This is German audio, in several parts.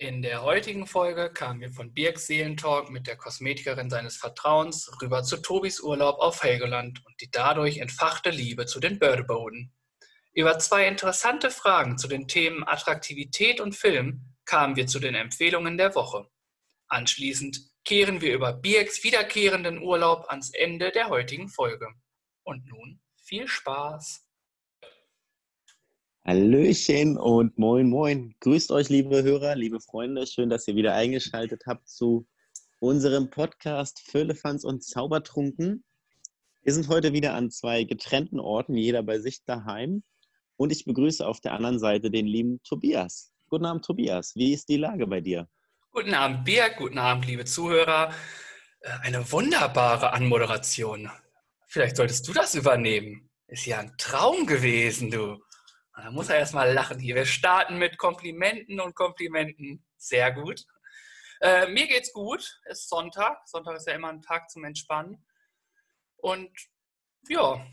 In der heutigen Folge kamen wir von Birks Seelentalk mit der Kosmetikerin seines Vertrauens rüber zu Tobis Urlaub auf Helgoland und die dadurch entfachte Liebe zu den Bördeboden. Über zwei interessante Fragen zu den Themen Attraktivität und Film kamen wir zu den Empfehlungen der Woche. Anschließend kehren wir über Birks wiederkehrenden Urlaub ans Ende der heutigen Folge. Und nun viel Spaß! Hallöchen und moin moin. Grüßt euch, liebe Hörer, liebe Freunde. Schön, dass ihr wieder eingeschaltet habt zu unserem Podcast Füllefanz und Zaubertrunken. Wir sind heute wieder an zwei getrennten Orten, jeder bei sich daheim. Und ich begrüße auf der anderen Seite den lieben Tobias. Guten Abend, Tobias. Wie ist die Lage bei dir? Guten Abend, Birg. Guten Abend, liebe Zuhörer. Äh, eine wunderbare Anmoderation. Vielleicht solltest du das übernehmen. Ist ja ein Traum gewesen, du. Da muss er erstmal lachen hier. Wir starten mit Komplimenten und Komplimenten. Sehr gut. Äh, mir geht's gut. Es ist Sonntag. Sonntag ist ja immer ein Tag zum Entspannen. Und ja,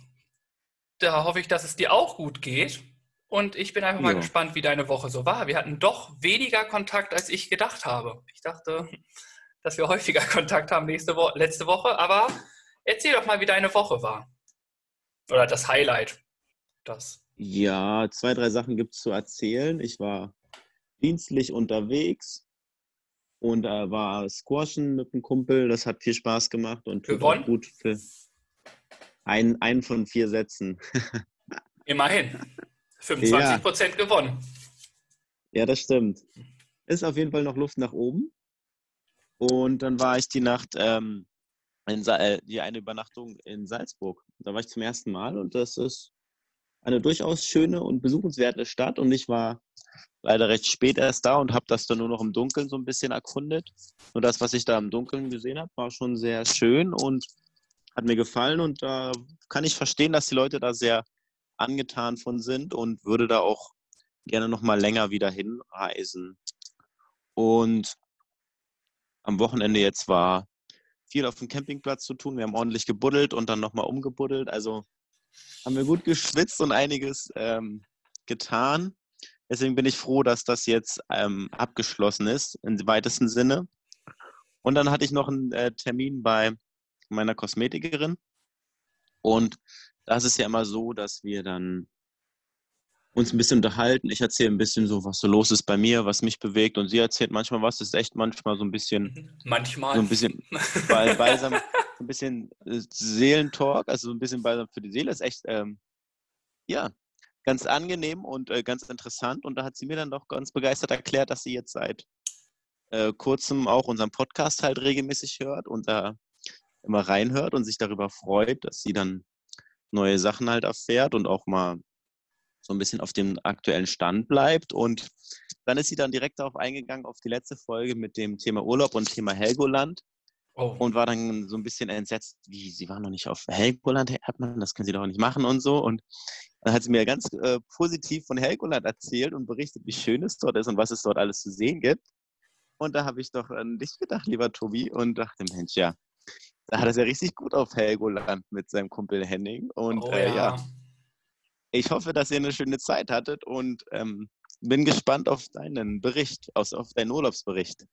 da hoffe ich, dass es dir auch gut geht. Und ich bin einfach ja. mal gespannt, wie deine Woche so war. Wir hatten doch weniger Kontakt, als ich gedacht habe. Ich dachte, dass wir häufiger Kontakt haben nächste Wo letzte Woche. Aber erzähl doch mal, wie deine Woche war. Oder das Highlight. Das. Ja, zwei, drei Sachen gibt es zu erzählen. Ich war dienstlich unterwegs und äh, war Squashen mit einem Kumpel. Das hat viel Spaß gemacht und Gewonnen? gut für ein, einen von vier Sätzen. Immerhin. 25 Prozent ja. gewonnen. Ja, das stimmt. Ist auf jeden Fall noch Luft nach oben. Und dann war ich die Nacht, ähm, in, äh, die eine Übernachtung in Salzburg. Da war ich zum ersten Mal und das ist eine durchaus schöne und besuchenswerte Stadt und ich war leider recht spät erst da und habe das dann nur noch im Dunkeln so ein bisschen erkundet. Und das, was ich da im Dunkeln gesehen habe, war schon sehr schön und hat mir gefallen und da kann ich verstehen, dass die Leute da sehr angetan von sind und würde da auch gerne noch mal länger wieder hinreisen. Und am Wochenende jetzt war viel auf dem Campingplatz zu tun. Wir haben ordentlich gebuddelt und dann nochmal umgebuddelt. Also haben wir gut geschwitzt und einiges ähm, getan. Deswegen bin ich froh, dass das jetzt ähm, abgeschlossen ist, im weitesten Sinne. Und dann hatte ich noch einen äh, Termin bei meiner Kosmetikerin. Und das ist ja immer so, dass wir dann uns ein bisschen unterhalten. Ich erzähle ein bisschen so, was so los ist bei mir, was mich bewegt. Und sie erzählt manchmal was. Das ist echt manchmal so ein bisschen. Manchmal. So ein bisschen bei, beisam, so ein bisschen äh, Seelentalk, also so ein bisschen beisam für die Seele. Ist echt, ähm, ja, ganz angenehm und äh, ganz interessant. Und da hat sie mir dann doch ganz begeistert erklärt, dass sie jetzt seit äh, kurzem auch unseren Podcast halt regelmäßig hört und da immer reinhört und sich darüber freut, dass sie dann neue Sachen halt erfährt und auch mal so ein bisschen auf dem aktuellen Stand bleibt. Und dann ist sie dann direkt darauf eingegangen, auf die letzte Folge mit dem Thema Urlaub und Thema Helgoland. Oh. Und war dann so ein bisschen entsetzt, wie, sie war noch nicht auf Helgoland, hat man, das können sie doch nicht machen und so. Und dann hat sie mir ganz äh, positiv von Helgoland erzählt und berichtet, wie schön es dort ist und was es dort alles zu sehen gibt. Und da habe ich doch an dich gedacht, lieber Tobi, und dachte, Mensch, ja, da hat er es ja richtig gut auf Helgoland mit seinem Kumpel Henning. Und oh, äh, ja. Ich hoffe, dass ihr eine schöne Zeit hattet und ähm, bin gespannt auf deinen Bericht, auf, auf deinen Urlaubsbericht.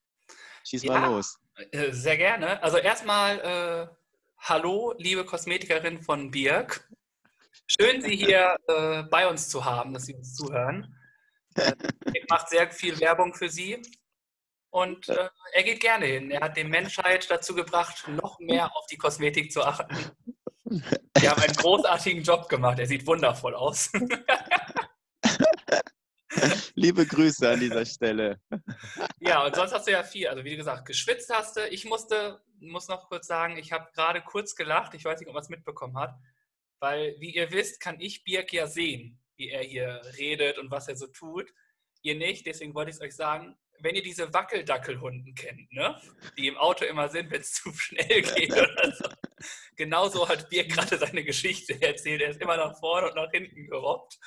Schieß ja, mal los. Äh, sehr gerne. Also erstmal äh, hallo, liebe Kosmetikerin von Birk. Schön, Sie hier äh, bei uns zu haben, dass Sie uns zuhören. Äh, macht sehr viel Werbung für Sie. Und äh, er geht gerne hin. Er hat die Menschheit dazu gebracht, noch mehr auf die Kosmetik zu achten. Wir haben einen großartigen Job gemacht. Er sieht wundervoll aus. Liebe Grüße an dieser Stelle. Ja, und sonst hast du ja viel. Also wie gesagt, geschwitzt hast du. Ich musste, muss noch kurz sagen, ich habe gerade kurz gelacht. Ich weiß nicht, ob man es mitbekommen hat. Weil, wie ihr wisst, kann ich Birk ja sehen, wie er hier redet und was er so tut. Ihr nicht, deswegen wollte ich es euch sagen wenn ihr diese Wackeldackelhunden kennt, ne? die im Auto immer sind, wenn es zu schnell geht oder so. Genauso hat Bier gerade seine Geschichte erzählt. Er ist immer nach vorne und nach hinten gerobbt.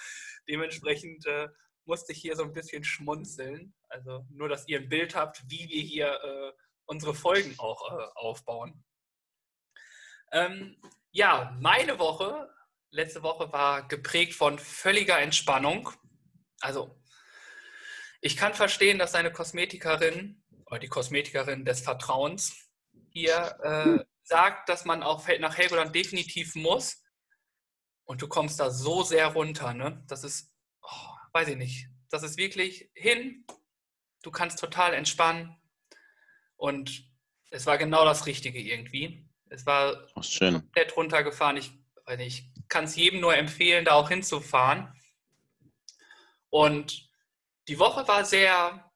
Dementsprechend äh, musste ich hier so ein bisschen schmunzeln. Also nur, dass ihr ein Bild habt, wie wir hier äh, unsere Folgen auch äh, aufbauen. Ähm, ja, meine Woche, letzte Woche war geprägt von völliger Entspannung. Also ich kann verstehen, dass deine Kosmetikerin oder die Kosmetikerin des Vertrauens hier äh, sagt, dass man auch nach Helgoland definitiv muss. Und du kommst da so sehr runter, ne? Das ist, oh, weiß ich nicht. Das ist wirklich hin. Du kannst total entspannen. Und es war genau das Richtige irgendwie. Es war oh, schön. komplett runtergefahren. Ich, ich kann es jedem nur empfehlen, da auch hinzufahren. Und die Woche war sehr,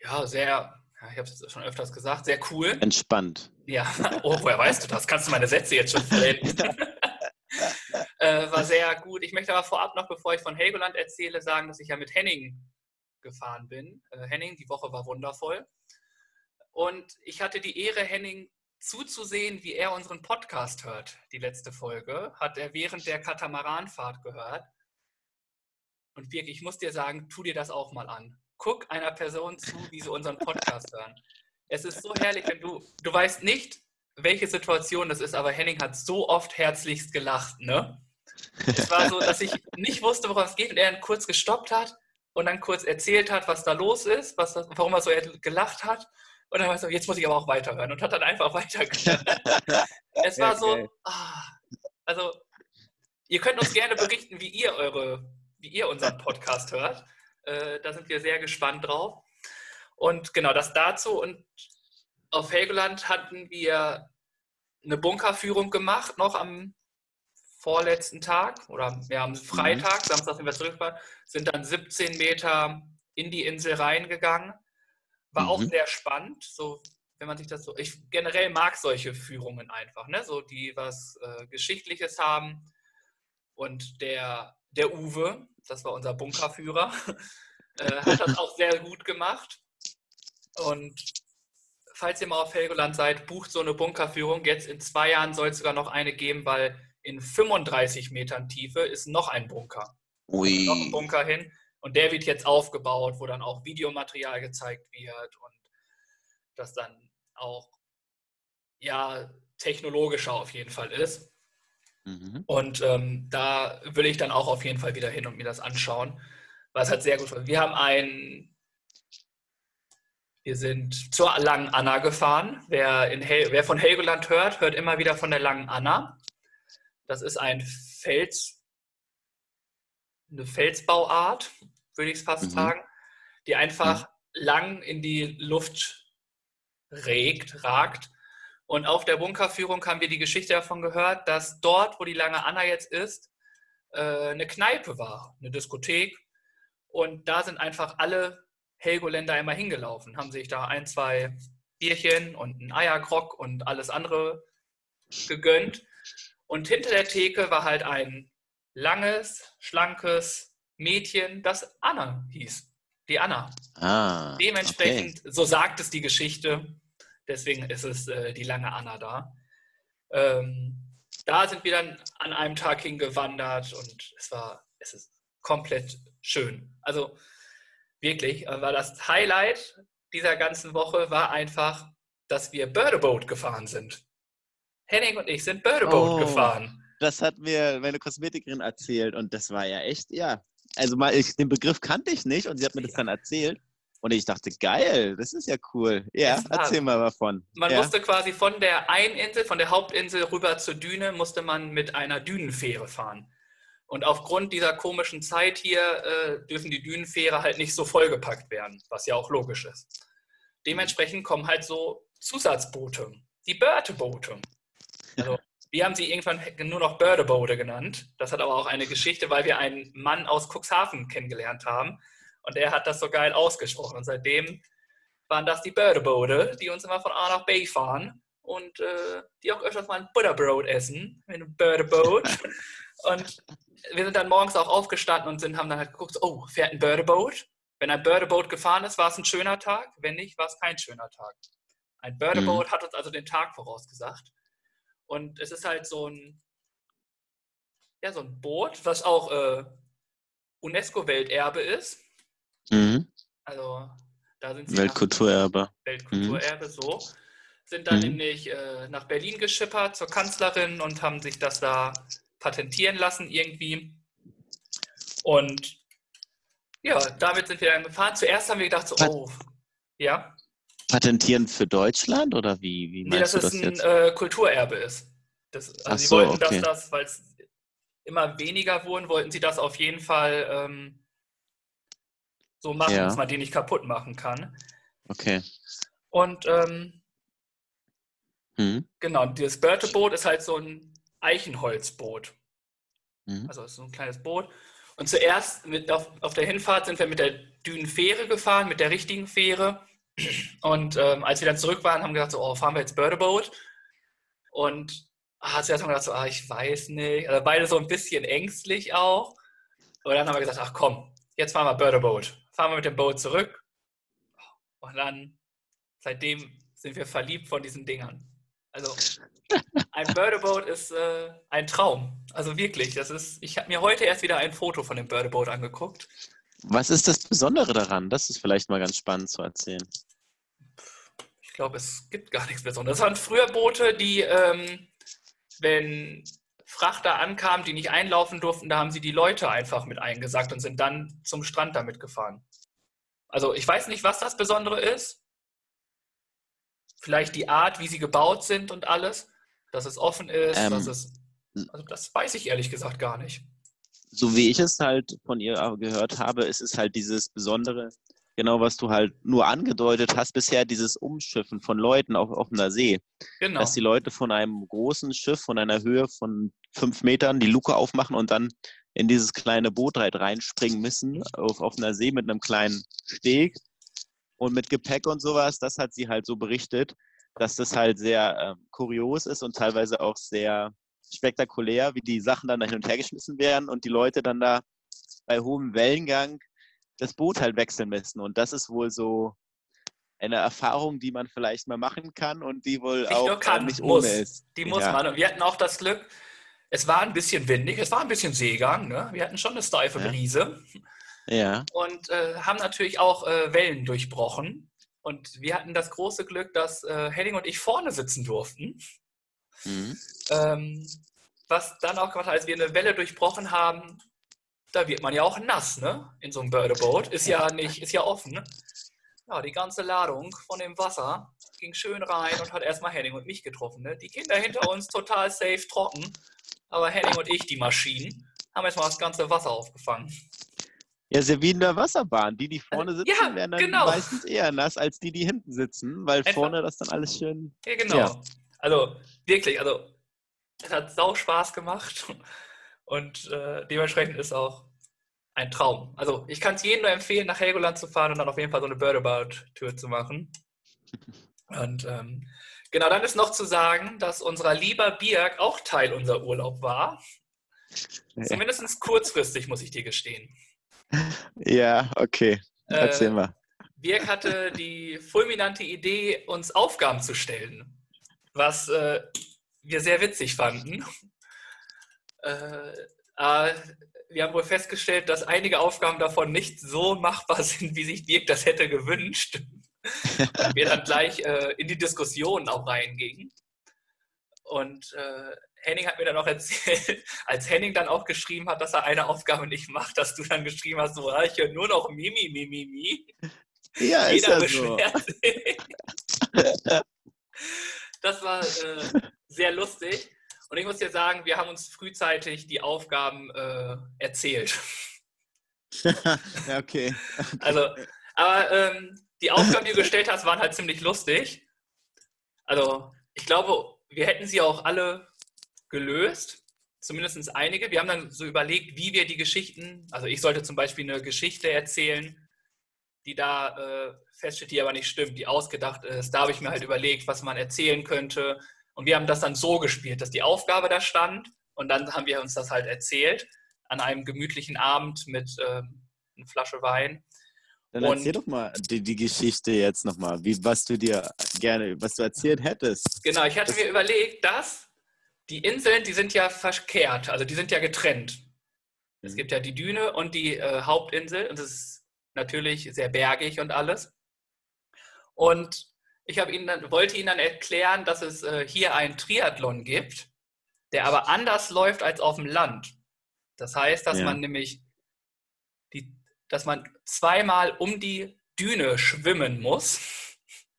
ja, sehr, ich habe es schon öfters gesagt, sehr cool. Entspannt. Ja, oh, woher weißt du das? Kannst du meine Sätze jetzt schon vollenden? äh, war sehr gut. Ich möchte aber vorab noch, bevor ich von Helgoland erzähle, sagen, dass ich ja mit Henning gefahren bin. Äh, Henning, die Woche war wundervoll. Und ich hatte die Ehre, Henning zuzusehen, wie er unseren Podcast hört. Die letzte Folge hat er während der Katamaranfahrt gehört. Und wirklich, ich muss dir sagen, tu dir das auch mal an. Guck einer Person zu, wie sie unseren Podcast hören. Es ist so herrlich, wenn du, du weißt nicht, welche Situation das ist, aber Henning hat so oft herzlichst gelacht, ne? Es war so, dass ich nicht wusste, worum es geht und er kurz gestoppt hat und dann kurz erzählt hat, was da los ist, was, warum er so gelacht hat. Und dann war ich so, jetzt muss ich aber auch weiterhören und hat dann einfach weitergehört. es war so, ah, also ihr könnt uns gerne berichten, wie ihr eure, wie ihr unseren Podcast hört. Äh, da sind wir sehr gespannt drauf. Und genau das dazu. Und auf Helgoland hatten wir eine Bunkerführung gemacht, noch am vorletzten Tag oder ja, am Freitag, mhm. Samstag sind wir zurückgefahren, sind dann 17 Meter in die Insel reingegangen. War mhm. auch sehr spannend, so wenn man sich das so. Ich generell mag solche Führungen einfach, ne? So die was äh, Geschichtliches haben. Und der, der Uwe, das war unser Bunkerführer, äh, hat das auch sehr gut gemacht. Und falls ihr mal auf Helgoland seid, bucht so eine Bunkerführung. Jetzt in zwei Jahren soll es sogar noch eine geben, weil in 35 Metern Tiefe ist noch ein Bunker. Ui. Noch ein Bunker hin. Und der wird jetzt aufgebaut, wo dann auch Videomaterial gezeigt wird und das dann auch ja technologischer auf jeden Fall ist. Mhm. Und ähm, da will ich dann auch auf jeden Fall wieder hin und mir das anschauen, weil es hat sehr gut. Wir haben ein wir sind zur Langen Anna gefahren. Wer, Hel wer von Helgoland hört, hört immer wieder von der Langen Anna. Das ist ein Fels, eine Felsbauart, würde ich es fast mhm. sagen, die einfach mhm. lang in die Luft regt, ragt. Und auf der Bunkerführung haben wir die Geschichte davon gehört, dass dort, wo die Lange Anna jetzt ist, äh, eine Kneipe war, eine Diskothek. Und da sind einfach alle Helgoländer immer hingelaufen, haben sich da ein, zwei Bierchen und ein Eierkrog und alles andere gegönnt. Und hinter der Theke war halt ein langes, schlankes Mädchen, das Anna hieß. Die Anna. Ah, Dementsprechend, okay. so sagt es die Geschichte, deswegen ist es äh, die lange Anna da. Ähm, da sind wir dann an einem Tag hingewandert und es war, es ist komplett schön. Also Wirklich, aber das Highlight dieser ganzen Woche war einfach, dass wir Birdeboat gefahren sind. Henning und ich sind Birdeboat oh, gefahren. Das hat mir meine Kosmetikerin erzählt und das war ja echt, ja. Also mal, ich, den Begriff kannte ich nicht und sie hat mir das dann erzählt. Und ich dachte, geil, das ist ja cool. Ja, erzähl mal davon. Man ja. musste quasi von der einen Insel, von der Hauptinsel rüber zur Düne, musste man mit einer Dünenfähre fahren. Und aufgrund dieser komischen Zeit hier äh, dürfen die Dünenfähre halt nicht so vollgepackt werden, was ja auch logisch ist. Dementsprechend kommen halt so Zusatzboote, die Börteboote. Also, wir haben sie irgendwann nur noch Bördeboote genannt. Das hat aber auch eine Geschichte, weil wir einen Mann aus Cuxhaven kennengelernt haben. Und er hat das so geil ausgesprochen. Und seitdem waren das die Bördeboote, die uns immer von A nach B fahren und äh, die auch öfters mal ein Butterbrot essen, in einem Bördeboot. und wir sind dann morgens auch aufgestanden und sind, haben dann halt geguckt, oh, fährt ein Birdeboat? Wenn ein Birdeboat gefahren ist, war es ein schöner Tag. Wenn nicht, war es kein schöner Tag. Ein Birdeboat mhm. hat uns also den Tag vorausgesagt. Und es ist halt so ein, ja, so ein Boot, was auch äh, UNESCO-Welterbe ist. Mhm. Also da sind sie Weltkulturerbe. Weltkulturerbe, mhm. so. Sind dann mhm. nämlich äh, nach Berlin geschippert zur Kanzlerin und haben sich das da patentieren lassen irgendwie. Und Ja, damit sind wir dann gefahren. Zuerst haben wir gedacht, so, oh, ja. Patentieren für Deutschland oder wie, wie Nee, dass es ein das jetzt? äh, Kulturerbe ist. Das, also Ach sie so, wollten, okay. dass das, weil es immer weniger wurden, wollten sie das auf jeden Fall ähm, so machen, Ja. dass man die nicht kaputt machen kann. Okay. Und ähm, Hm? genau, dieses Börteboot ist halt so ein Eichenholzboot. Hm? Also so ein kleines Boot. Und zuerst mit auf, auf der Hinfahrt sind wir mit der Dünenfähre gefahren, mit der richtigen Fähre. Und ähm, als wir dann zurück waren, haben wir gesagt, so, oh, fahren wir jetzt Bördeboot? Und ah, zuerst haben wir gedacht, so, ah, ich weiß nicht. Also beide so ein bisschen ängstlich auch. Und dann haben wir gesagt, ach komm, jetzt fahren wir Bördeboot. Fahren wir mit dem Boot zurück. Und dann, seitdem sind wir verliebt von diesen Dingern. Also ein Birdeboat ist äh, ein Traum. Also wirklich, das ist. Ich habe mir heute erst wieder ein Foto von dem Birdeboat angeguckt. Was ist das Besondere daran? Das ist vielleicht mal ganz spannend zu erzählen. Ich glaube, es gibt gar nichts Besonderes. Das waren früher Boote, die, ähm, wenn Frachter ankamen, die nicht einlaufen durften, da haben sie die Leute einfach mit eingesackt und sind dann zum Strand damit gefahren. Also ich weiß nicht, was das Besondere ist. Vielleicht die Art, wie sie gebaut sind und alles. Dass es offen ist, Ähm, dass es. Also das weiß ich ehrlich gesagt gar nicht. So wie ich es halt von ihr gehört habe, ist es halt dieses Besondere, genau was du halt nur angedeutet hast bisher, dieses Umschiffen von Leuten auf offener See. Genau. Dass die Leute von einem großen Schiff von einer Höhe von fünf Metern die Luke aufmachen und dann in dieses kleine Boot halt reinspringen müssen auf offener See mit einem kleinen Steg und mit Gepäck und sowas. Das hat sie halt so berichtet, dass das halt sehr ähm, kurios ist und teilweise auch sehr spektakulär, wie die Sachen dann da hin und her geschmissen werden und die Leute dann da bei hohem Wellengang das Boot halt wechseln müssen. Und das ist wohl so eine Erfahrung, die man vielleicht mal machen kann und die wohl Nicht auch nur kann, äh, nicht muss. ohne ist. Die muss Ja. man. Und wir hatten auch das Glück, es war ein bisschen windig, es war ein bisschen Seegang. Ne? Wir hatten schon eine steife. Brise Ja. Und äh, haben natürlich auch äh, Wellen durchbrochen. Und wir hatten das große Glück, dass äh, Henning und ich vorne sitzen durften. Mhm. Ähm, was dann auch gemacht hat, als wir eine Welle durchbrochen haben, da wird man ja auch nass, ne? In so einem Birdeboat. Ist ja nicht, ist ja offen. Ne? Ja, die ganze Ladung von dem Wasser ging schön rein und hat erstmal Henning und mich getroffen. Ne? Die Kinder hinter uns total safe trocken, aber Henning und ich, die Maschinen, haben erstmal das ganze Wasser aufgefangen. Ja, ja wie in der Wasserbahn. Die, die vorne sitzen, ja, werden dann genau. meistens eher nass, als die, die hinten sitzen, weil Einfach- vorne das dann alles schön. Ja, genau. Ja. Also wirklich, also es hat sau Spaß gemacht und äh, dementsprechend ist auch ein Traum. Also ich kann es jedem nur empfehlen, nach Helgoland zu fahren und dann auf jeden Fall so eine Birdabout-Tour zu machen. Und ähm, genau, dann ist noch zu sagen, dass unser lieber Birg auch Teil unserer Urlaub war. Zumindest kurzfristig, muss ich dir gestehen. Ja, okay. Erzähl Äh, mal. Birg hatte die fulminante Idee, uns Aufgaben zu stellen, was äh, wir sehr witzig fanden. Äh, äh, wir haben wohl festgestellt, dass einige Aufgaben davon nicht so machbar sind, wie sich Birg das hätte gewünscht. Und wir dann gleich äh, in die Diskussion auch reingingen. Und äh, Henning hat mir dann auch erzählt, als Henning dann auch geschrieben hat, dass er eine Aufgabe nicht macht, dass du dann geschrieben hast, so, ah, ich höre nur noch Mimi, Mimi, Mimi. Ja, ist Jeder ja so. beschwert sich. Das war äh, sehr lustig. Und ich muss dir sagen, wir haben uns frühzeitig die Aufgaben äh, erzählt. ja, okay. Also, aber ähm, die Aufgaben, die du gestellt hast, waren halt ziemlich lustig. Also, ich glaube, wir hätten sie auch alle gelöst. Zumindest einige. Wir haben dann so überlegt, wie wir die Geschichten, also ich sollte zum Beispiel eine Geschichte erzählen, die da äh, feststeht, die aber nicht stimmt, die ausgedacht ist. Da habe ich mir halt überlegt, was man erzählen könnte. Und wir haben das dann so gespielt, dass die Aufgabe da stand und dann haben wir uns das halt erzählt an einem gemütlichen Abend mit ähm, einer Flasche Wein. Dann Und- erzähl doch mal die, die Geschichte jetzt nochmal, wie, was du dir gerne, was du erzählt hättest. Genau, ich hatte mir überlegt, dass die Inseln, die sind ja verkehrt, also die sind ja getrennt. Es Mhm. gibt ja die Düne und die äh, Hauptinsel und es ist natürlich sehr bergig und alles. Und ich ihnen dann, wollte ihnen dann erklären, dass es äh, hier einen Triathlon gibt, der aber anders läuft als auf dem Land. Das heißt, dass Ja. man nämlich die dass man zweimal um die Düne schwimmen muss.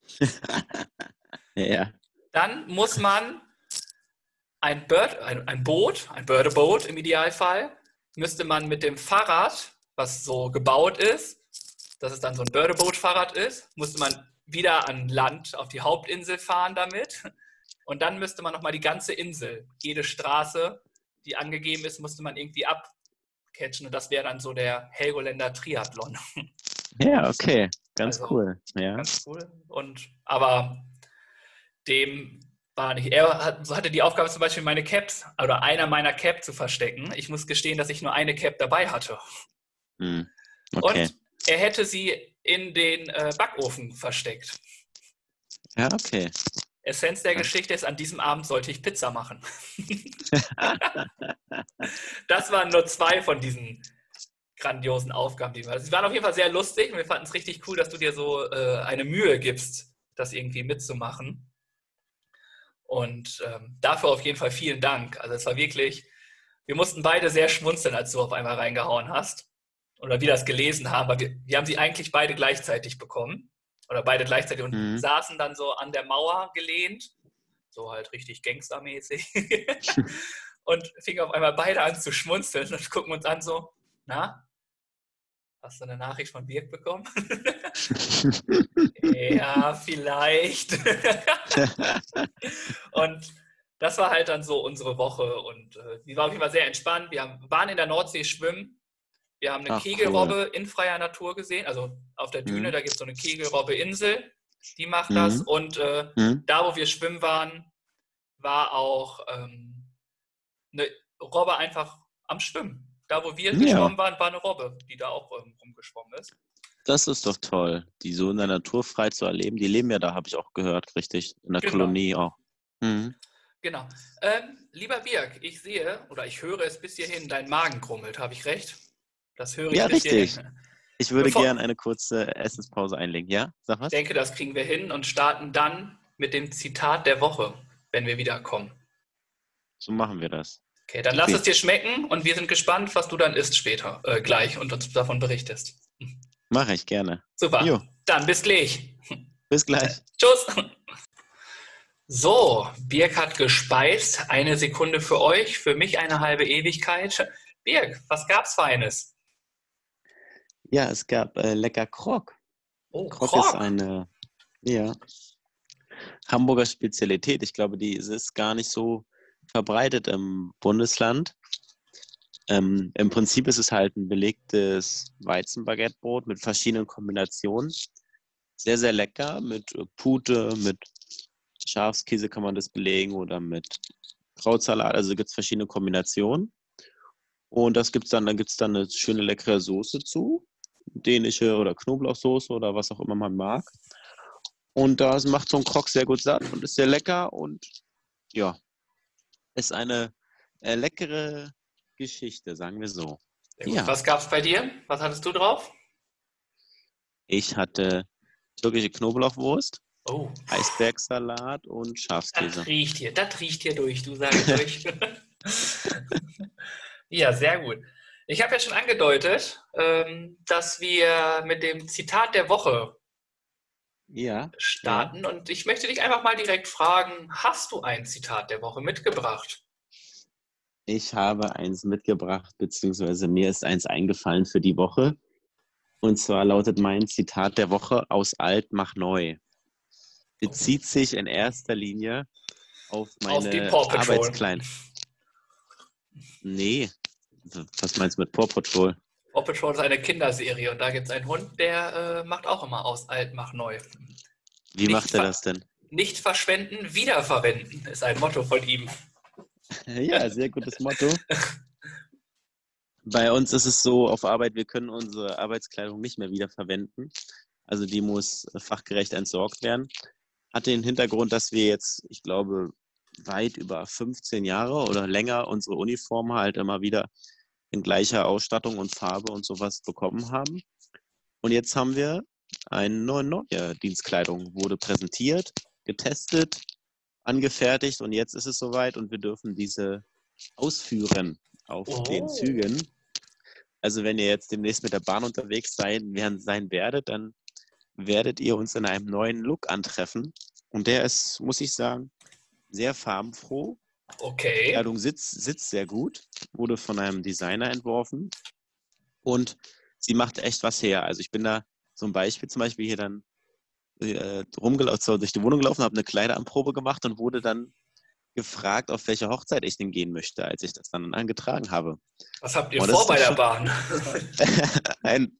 ja. Dann muss man ein, Bird, ein, ein Boot, ein Birdeboat im Idealfall, müsste man mit dem Fahrrad, was so gebaut ist, dass es dann so ein Birdeboat-Fahrrad ist, musste man wieder an Land auf die Hauptinsel fahren damit. Und dann müsste man nochmal die ganze Insel, jede Straße, die angegeben ist, musste man irgendwie abcatchen. Und das wäre dann so der Helgoländer Triathlon. Ja, okay. Ganz Also, cool. Ja. Ganz cool. Und, aber dem war nicht. Er hatte die Aufgabe zum Beispiel meine Caps oder einer meiner Cap zu verstecken. Ich muss gestehen, dass ich nur eine Cap dabei hatte. Hm. Okay. Und er hätte sie in den äh, Backofen versteckt. Ja, okay. Essenz der Geschichte ist, an diesem Abend sollte ich Pizza machen. das waren nur zwei von diesen grandiosen Aufgaben, die wir hatten. Sie waren auf jeden Fall sehr lustig und wir fanden es richtig cool, dass du dir so äh, eine Mühe gibst, das irgendwie mitzumachen. Und ähm, dafür auf jeden Fall vielen Dank. Also es war wirklich, wir mussten beide sehr schmunzeln, als du auf einmal reingehauen hast. Oder wir das gelesen haben, weil wir, wir haben sie eigentlich beide gleichzeitig bekommen. Oder beide gleichzeitig und Mhm. saßen dann so an der Mauer gelehnt. So halt richtig gangstermäßig. und fingen auf einmal beide an zu schmunzeln und gucken uns an so, na, hast du eine Nachricht von Birk bekommen? ja, vielleicht. und das war halt dann so unsere Woche und äh, die war auf jeden Fall sehr entspannt. Wir haben, waren in der Nordsee schwimmen. Wir haben eine Ach, Kegelrobbe in freier Natur gesehen. Also auf der Düne, Mhm. da gibt es so eine Kegelrobbe-Insel, die macht das. Mhm. Und äh, Hm? da, wo wir schwimmen waren, war auch ähm, eine Robbe einfach am Schwimmen. Da, wo wir Ja. geschwommen waren, war eine Robbe, die da auch ähm, rumgeschwommen ist. Das ist doch toll, die so in der Natur frei zu erleben. Die leben ja da, habe ich auch gehört, richtig. In der Genau. Kolonie auch. Mhm. Genau. Ähm, lieber Birg, ich sehe oder ich höre es bis hierhin, dein Magen krummelt. Habe ich recht? Das höre ich Ja, bis richtig. hierhin. Ich würde gerne eine kurze Essenspause einlegen. Ja? Sag was? Ich denke, das kriegen wir hin und starten dann mit dem Zitat der Woche, wenn wir wiederkommen. So machen wir das. Okay, dann lass Okay. es dir schmecken und wir sind gespannt, was du dann isst später, äh, gleich und uns davon berichtest. Mache ich gerne. Super. Jo. Dann bis gleich. Bis gleich. Tschüss. So, Birk hat gespeist. Eine Sekunde für euch, für mich eine halbe Ewigkeit. Birk, was gab's Feines? Ja, es gab äh, lecker Krog. Oh, Krog, Krog. ist eine ja, Hamburger Spezialität. Ich glaube, die ist gar nicht so verbreitet im Bundesland. Ähm, Im Prinzip ist es halt ein belegtes Weizenbaguettebrot mit verschiedenen Kombinationen. Sehr, sehr lecker mit äh, Pute, mit Schafskäse kann man das belegen oder mit Krautsalat. Also gibt es verschiedene Kombinationen. Und das gibt's dann, dann gibt es dann eine schöne leckere Soße zu. Dänische oder Knoblauchsoße oder was auch immer man mag. Und das macht so ein Krog sehr gut satt und ist sehr lecker und ja, ist eine äh, leckere Geschichte, sagen wir so. Ja. Was gab's bei dir? Was hattest du drauf? Ich hatte türkische Knoblauchwurst, Oh, Eisbergsalat und das Schafskäse. riecht hier, das riecht hier durch, du sagst durch. ja, sehr gut. Ich habe ja schon angedeutet, ähm, dass wir mit dem Zitat der Woche Ja, starten. Und ich möchte dich einfach mal direkt fragen, hast du ein Zitat der Woche mitgebracht? ich habe eins mitgebracht, beziehungsweise mir ist eins eingefallen für die Woche. Und zwar lautet mein Zitat der Woche aus alt mach neu. Bezieht sich in erster Linie auf Auf meine Paw Patrol. Arbeitskleidung. Nee, was meinst du mit Paw Patrol? Paw Patrol ist eine Kinderserie und da gibt es einen Hund, der äh, macht auch immer aus alt, mach neu. Wie Nicht macht er das denn? Nicht verschwenden, wiederverwenden ist ein Motto von ihm. Ja, sehr gutes Motto. Bei uns ist es so auf Arbeit, wir können unsere Arbeitskleidung nicht mehr wiederverwenden. Also die muss fachgerecht entsorgt werden. Hat den Hintergrund, dass wir jetzt, ich glaube, weit über 15 Jahre oder länger unsere Uniform halt immer wieder in gleicher Ausstattung und Farbe und sowas bekommen haben. Und jetzt haben wir eine neue, neue Dienstkleidung, wurde präsentiert, getestet, angefertigt und jetzt ist es soweit und wir dürfen diese ausführen auf Oh. den Zügen. Also wenn ihr jetzt demnächst mit der Bahn unterwegs sein, sein werdet, dann werdet ihr uns in einem neuen Look antreffen. Und der ist, muss ich sagen, sehr farbenfroh. Okay. Die Kleidung sitzt, sitzt sehr gut, wurde von einem Designer entworfen. Und sie macht echt was her. Also ich bin da zum Beispiel, zum Beispiel hier dann äh, rumgelaufen, so durch die Wohnung gelaufen, habe eine Kleideranprobe gemacht und wurde dann gefragt, auf welche Hochzeit ich denn gehen möchte, als ich das dann angetragen habe. Was habt ihr und vor bei der Bahn? Ein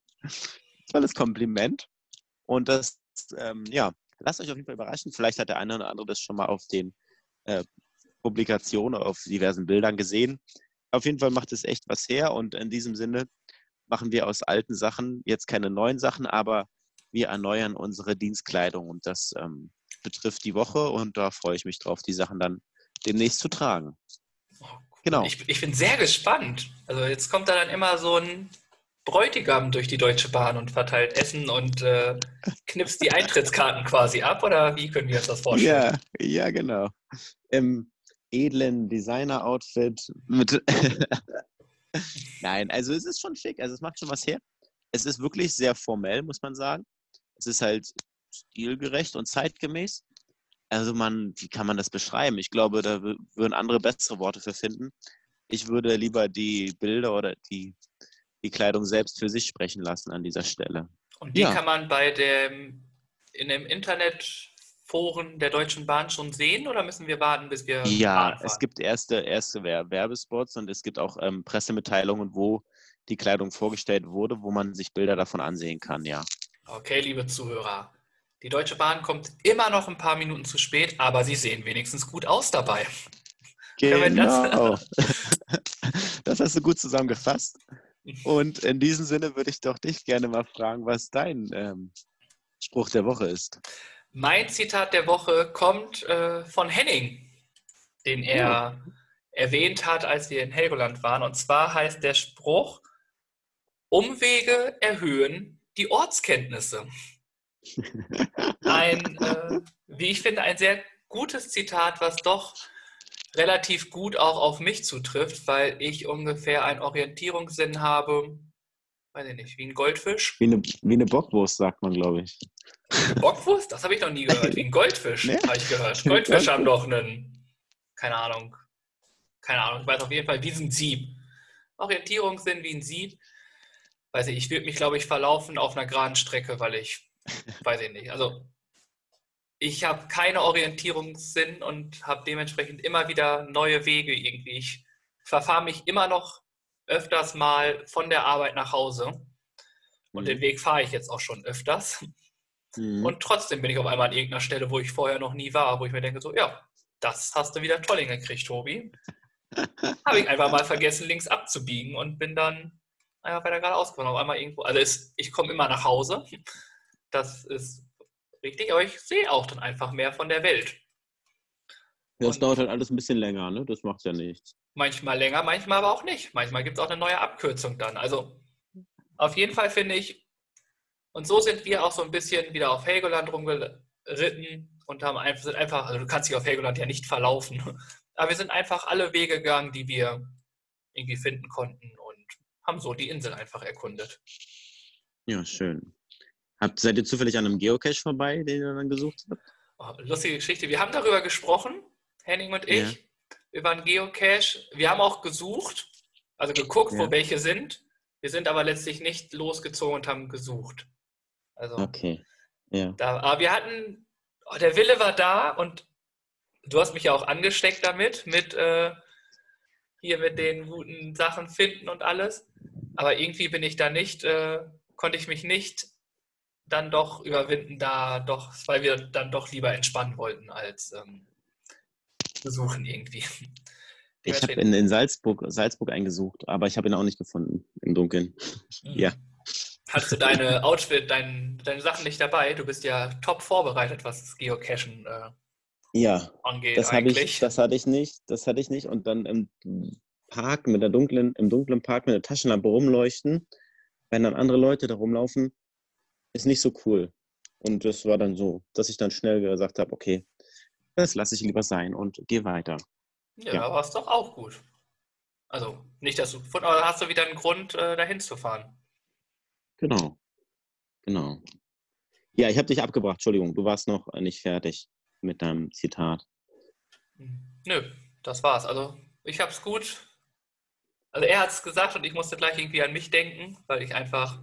tolles Kompliment. Und das, ähm, ja, lasst euch auf jeden Fall überraschen. Vielleicht hat der eine oder andere das schon mal auf den äh, Publikationen oder auf diversen Bildern gesehen. Auf jeden Fall macht es echt was her und in diesem Sinne machen wir aus alten Sachen jetzt keine neuen Sachen, aber wir erneuern unsere Dienstkleidung und das ähm, betrifft die Woche und da freue ich mich drauf, die Sachen dann demnächst zu tragen. Oh, genau. Ich, ich, bin sehr gespannt. Also jetzt kommt da dann immer so ein Bräutigam durch die Deutsche Bahn und verteilt Essen und äh, knipst die Eintrittskarten quasi ab oder wie können wir uns das vorstellen? Ja, ja genau. Im edlen Designer-Outfit mit. Nein, also es ist schon schick, also es macht schon was her. Es ist wirklich sehr formell, muss man sagen. Es ist halt stilgerecht und zeitgemäß. Also man, wie kann man das beschreiben? Ich glaube, da würden andere bessere Worte für finden. Ich würde lieber die Bilder oder die, die Kleidung selbst für sich sprechen lassen an dieser Stelle. Und die ja. kann man bei dem in dem Internetforen der Deutschen Bahn schon sehen oder müssen wir warten, bis wir Ja, es gibt erste, erste Werbespots und es gibt auch ähm, Pressemitteilungen, wo die Kleidung vorgestellt wurde, wo man sich Bilder davon ansehen kann, ja. Okay, liebe Zuhörer. Die Deutsche Bahn kommt immer noch ein paar Minuten zu spät, aber sie sehen wenigstens gut aus dabei. Genau. Das? das hast du gut zusammengefasst. Und in diesem Sinne würde ich doch dich gerne mal fragen, was dein ähm, Spruch der Woche ist. Mein Zitat der Woche kommt äh, von Henning, den er ja. erwähnt hat, als wir in Helgoland waren. Und zwar heißt der Spruch, Umwege erhöhen die Ortskenntnisse. Ein, äh, wie ich finde, ein sehr gutes Zitat, was doch relativ gut auch auf mich zutrifft, weil ich ungefähr einen Orientierungssinn habe, weiß ich nicht, wie ein Goldfisch. Wie eine, wie eine Bockwurst, sagt man, glaube ich. Bockwurst? Das habe ich noch nie gehört. Wie ein Goldfisch, nee? habe ich gehört. Goldfische haben doch einen, keine Ahnung, keine Ahnung, ich weiß auf jeden Fall, wie ein Sieb. Orientierungssinn wie ein Sieb weiß ich, ich würde mich, glaube ich, verlaufen auf einer geraden Strecke, weil ich, weiß ich nicht, also ich habe keine Orientierungssinn und habe dementsprechend immer wieder neue Wege irgendwie. Ich verfahre mich immer noch öfters mal von der Arbeit nach Hause und mhm. den Weg fahre ich jetzt auch schon öfters. Mhm. Und trotzdem bin ich auf einmal an irgendeiner Stelle, wo ich vorher noch nie war, wo ich mir denke, so, ja, das hast du wieder toll hingekriegt, Tobi. Habe ich einfach mal vergessen, links abzubiegen und bin dann einfach weiter geradeaus gefahren. Auf einmal irgendwo, also ist, ich komme immer nach Hause. Das ist richtig, aber ich sehe auch dann einfach mehr von der Welt. Ja, das dauert halt alles ein bisschen länger, ne? Das macht ja nichts. Manchmal länger, manchmal aber auch nicht. Manchmal gibt es auch eine neue Abkürzung dann. Also auf jeden Fall finde ich, und so sind wir auch so ein bisschen wieder auf Helgoland rumgeritten und haben einfach, sind einfach, also du kannst dich auf Helgoland ja nicht verlaufen, aber wir sind einfach alle Wege gegangen, die wir irgendwie finden konnten haben so die Insel einfach erkundet. Ja, schön. Habt, seid ihr zufällig an einem Geocache vorbei, den ihr dann gesucht habt? Oh, lustige Geschichte. Wir haben darüber gesprochen, Henning und ich, ja. über einen Geocache. Wir haben auch gesucht, also geguckt, ja. wo welche sind. Wir sind aber letztlich nicht losgezogen und haben gesucht. Also, okay. Ja. Da, aber wir hatten, oh, der Wille war da und du hast mich ja auch angesteckt damit, mit äh, hier mit den guten Sachen finden und alles. Aber irgendwie bin ich da nicht, äh, konnte ich mich nicht dann doch überwinden, da doch, weil wir dann doch lieber entspannen wollten als ähm, besuchen irgendwie. Ich habe in, in Salzburg, Salzburg eingesucht, aber ich habe ihn auch nicht gefunden im Dunkeln. Mhm. Ja. Hast du deine Outfit, dein, deine Sachen nicht dabei? Du bist ja top vorbereitet, was das Geocachen äh, ja, angeht. Das, ich, das hatte ich nicht. Das hatte ich nicht. Und dann im Park mit der dunklen, im dunklen Park mit der Taschenlampe rumleuchten, wenn dann andere Leute da rumlaufen, ist nicht so cool. Und das war dann so, dass ich dann schnell gesagt habe, okay, das lasse ich lieber sein und gehe weiter. Ja, ja. war es doch auch gut. Also nicht, dass du, aber hast du wieder einen Grund, äh, dahin zu fahren. Genau. Genau. Ja, ich habe dich abgebracht. Entschuldigung, du warst noch nicht fertig mit deinem Zitat. Nö, das war's. Also ich hab's gut. Also er hat's gesagt und ich musste gleich irgendwie an mich denken, weil ich einfach,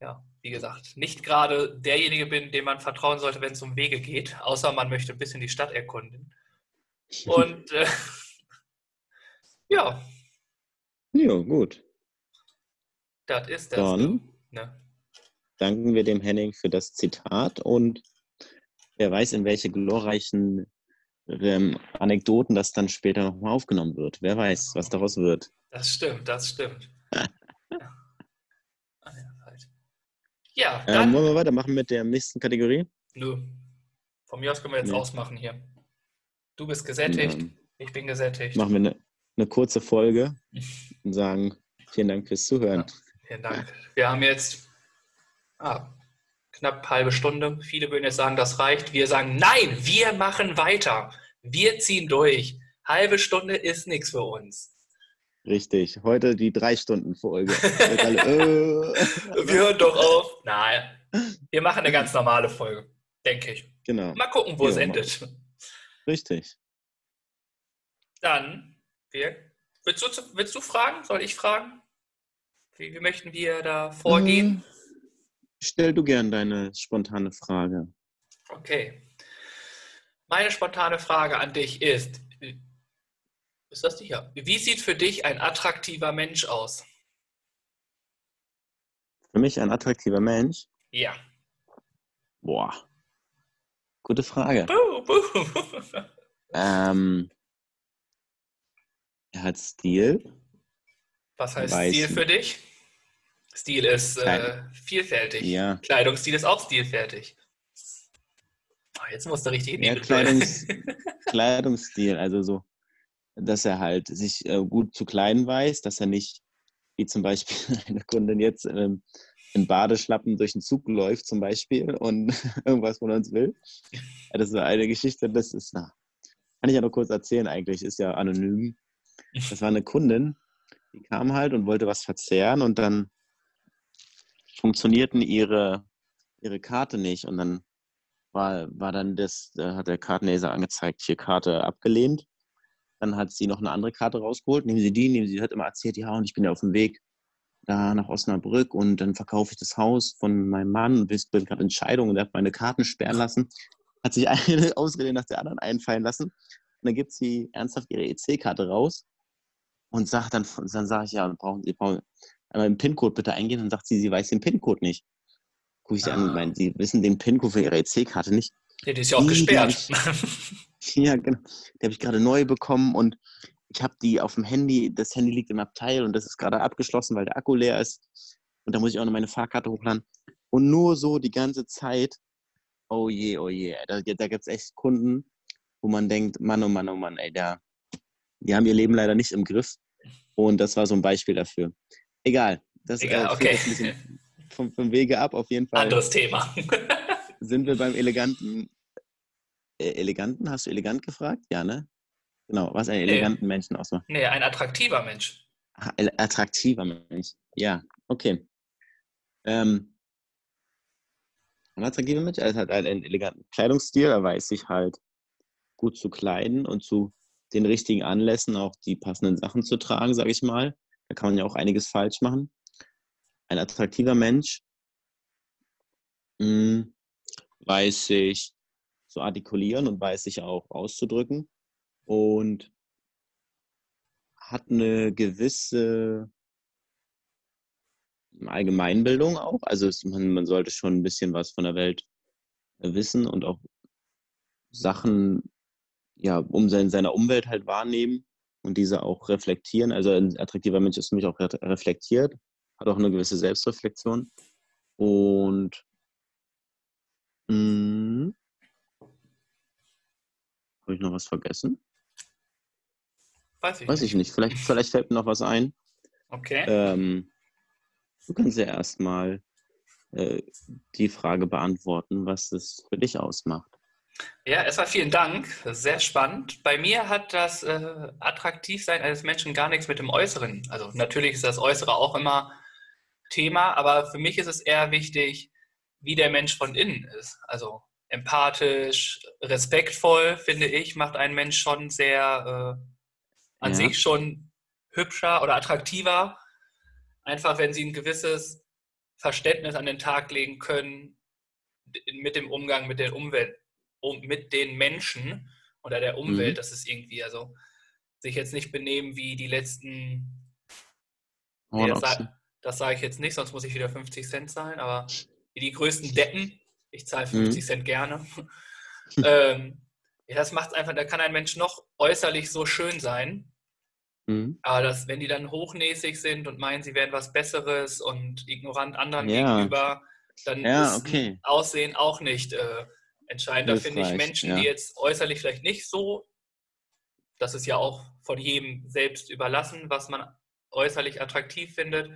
ja, wie gesagt, nicht gerade derjenige bin, dem man vertrauen sollte, wenn es um Wege geht, außer man möchte ein bisschen die Stadt erkunden. Und äh, ja. Ja, gut. Das ist das. Dann ne? danken wir dem Henning für das Zitat und wer weiß, in welche glorreichen ähm, Anekdoten das dann später nochmal aufgenommen wird. Wer weiß, was daraus wird. Das stimmt, das stimmt. ja, dann, ähm, wollen wir weitermachen mit der nächsten Kategorie? Nö. Von mir aus können wir jetzt nee. ausmachen hier. Du bist gesättigt, ja. ich bin gesättigt. Machen wir eine, eine kurze Folge und sagen vielen Dank fürs Zuhören. Ja, vielen Dank. Wir haben jetzt ah, knapp halbe Stunde. Viele würden jetzt sagen, das reicht. Wir sagen, nein, wir machen weiter. Wir ziehen durch. Halbe Stunde ist nichts für uns. Richtig. Heute die Drei-Stunden-Folge. äh. wir hören doch auf. Nein, wir machen eine ganz normale Folge, denke ich. Genau. Mal gucken, wo ja, es endet. Richtig. Dann, wir, willst, du, willst du fragen? Soll ich fragen? Wie, wie möchten wir da vorgehen? Mhm. Stell du gern deine spontane Frage. Okay. Meine spontane Frage an dich ist, ist das sicher? Wie sieht für dich ein attraktiver Mensch aus? Für mich ein attraktiver Mensch? Ja. Boah. Gute Frage. Buh, buh. ähm, er hat Stil. Was heißt Stil für dich? Stil ist äh, vielfältig. Ja. Kleidungsstil ist auch stilfertig. Oh, jetzt musst du richtig ja, Kleidungs Kleidungsstil, also so, dass er halt sich äh, gut zu kleiden weiß, dass er nicht, wie zum Beispiel eine Kundin jetzt ähm, in Badeschlappen durch den Zug läuft zum Beispiel und irgendwas von uns will. Ja, das ist eine Geschichte, das ist, na, kann ich ja noch kurz erzählen eigentlich, ist ja anonym. Das war eine Kundin, die kam halt und wollte was verzehren und dann funktionierten ihre, ihre Karte nicht. Und dann war, war dann das, da hat der Kartenleser angezeigt, hier Karte abgelehnt. Dann hat sie noch eine andere Karte rausgeholt. Nehmen Sie die, nehmen Sie, die hat immer erzählt, ja, und ich bin ja auf dem Weg da nach Osnabrück und dann verkaufe ich das Haus von meinem Mann und bin gerade Entscheidung und er hat meine Karten sperren lassen. Hat sich eine Ausrede nach der anderen einfallen lassen. Und dann gibt sie ernsthaft ihre EC-Karte raus und sagt dann, dann sage ich, ja, brauchen Sie, brauchen, einmal den PIN-Code bitte eingehen. Dann sagt sie, sie weiß den PIN-Code nicht. Guck ich sie ah. an, meine, sie wissen den PIN-Code für ihre EC-Karte nicht. Ja, die ist ja auch die, gesperrt. Ich, ja, genau. Die habe ich gerade neu bekommen und ich habe die auf dem Handy, das Handy liegt im Abteil und das ist gerade abgeschlossen, weil der Akku leer ist. Und da muss ich auch noch meine Fahrkarte hochladen. Und nur so die ganze Zeit, oh je, oh je, da, da gibt es echt Kunden, wo man denkt, Mann, oh Mann, oh Mann, ey, da, die haben ihr Leben leider nicht im Griff. Und das war so ein Beispiel dafür. Egal. Das Egal, äh, okay. vom, vom, Wege ab auf jeden Fall. Anderes Thema. sind wir beim eleganten. Äh, eleganten? Hast du elegant gefragt? Ja, ne? Genau, was einen eleganten nee. Menschen ausmacht. Nee, ein attraktiver Mensch. Ach, attraktiver Mensch. Ja, okay. Ähm, ein attraktiver Mensch, er hat einen eleganten Kleidungsstil, er weiß sich halt gut zu kleiden und zu den richtigen Anlässen auch die passenden Sachen zu tragen, sage ich mal. Da kann man ja auch einiges falsch machen. Ein attraktiver Mensch mh, hm, weiß sich zu artikulieren und weiß sich auch auszudrücken und hat eine gewisse Allgemeinbildung auch. Also es, man, man sollte schon ein bisschen was von der Welt wissen und auch Sachen ja, um in seiner Umwelt halt wahrnehmen und diese auch reflektieren. Also ein attraktiver Mensch ist für mich auch reflektiert, hat auch eine gewisse Selbstreflexion. Und hm, habe ich noch was vergessen? Weiß ich, Weiß nicht. ich nicht. Vielleicht, vielleicht fällt mir noch was ein. Okay. Ähm, du kannst ja erstmal äh, die Frage beantworten, was es für dich ausmacht. Ja, erstmal vielen Dank. Sehr spannend. Bei mir hat das äh, Attraktivsein eines Menschen gar nichts mit dem Äußeren. Also natürlich ist das Äußere auch immer Thema, aber für mich ist es eher wichtig, wie der Mensch von innen ist. Also empathisch, respektvoll, finde ich, macht einen Mensch schon sehr äh, an ja. sich schon hübscher oder attraktiver. Einfach, wenn sie ein gewisses Verständnis an den Tag legen können mit dem Umgang mit der Umwelt, mit den Menschen oder der Umwelt. Mhm. Das ist irgendwie, also sich jetzt nicht benehmen wie die letzten. Das, das sage ich jetzt nicht, sonst muss ich wieder 50 Cent zahlen, aber wie die größten Deppen. Ich zahle 50 mhm. Cent gerne. ähm, ja, das macht einfach, da kann ein Mensch noch äußerlich so schön sein. Mhm. Aber das, wenn die dann hochnäsig sind und meinen, sie wären was Besseres und ignorant anderen ja. gegenüber, dann ja, ist okay. Aussehen auch nicht äh, entscheidend. Da finde ich Menschen, ja. die jetzt äußerlich vielleicht nicht so, das ist ja auch von jedem selbst überlassen, was man äußerlich attraktiv findet.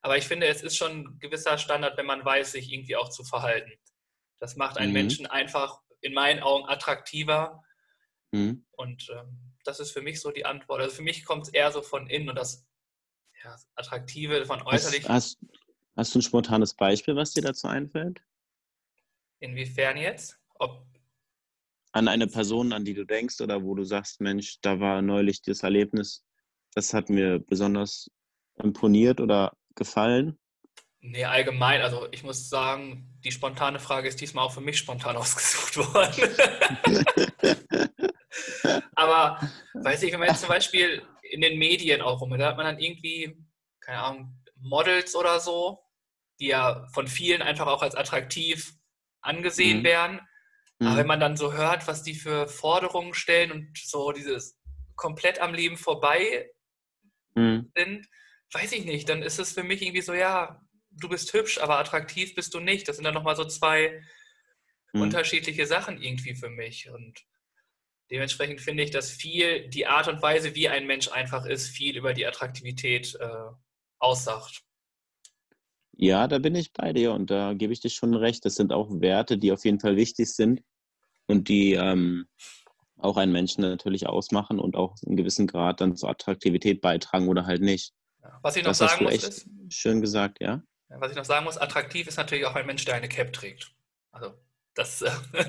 Aber ich finde, es ist schon ein gewisser Standard, wenn man weiß, sich irgendwie auch zu verhalten. Das macht einen mhm. Menschen einfach in meinen Augen attraktiver. Mhm. Und ähm, das ist für mich so die Antwort. Also für mich kommt es eher so von innen und das ja, Attraktive von äußerlich. Hast, hast, hast, du ein spontanes Beispiel, was dir dazu einfällt? Inwiefern jetzt? Ob an eine Person, an die du denkst oder wo du sagst, Mensch, da war neulich das Erlebnis, das hat mir besonders imponiert oder gefallen? Nee, allgemein. Also ich muss sagen, die spontane Frage ist diesmal auch für mich spontan ausgesucht worden. Aber weiß ich, wenn man jetzt zum Beispiel in den Medien auch rum, da hat man dann irgendwie, keine Ahnung, Models oder so, die ja von vielen einfach auch als attraktiv angesehen mhm. werden. Aber mhm. wenn man dann so hört, was die für Forderungen stellen und so dieses komplett am Leben vorbei mhm. sind, weiß ich nicht, dann ist es für mich irgendwie so, ja, du bist hübsch, aber attraktiv bist du nicht. Das sind dann nochmal so zwei mhm. unterschiedliche Sachen irgendwie für mich. Und dementsprechend finde ich, dass viel die Art und Weise, wie ein Mensch einfach ist, viel über die Attraktivität äh, aussagt. Ja, da bin ich bei dir und da gebe ich dir schon recht. Das sind auch Werte, die auf jeden Fall wichtig sind und die ähm, auch einen Menschen natürlich ausmachen und auch einen gewissen Grad dann zur Attraktivität beitragen oder halt nicht. Was ich noch das sagen muss, ist, schön gesagt, ja. Was ich noch sagen muss, attraktiv ist natürlich auch ein Mensch, der eine Cap trägt. Also das äh,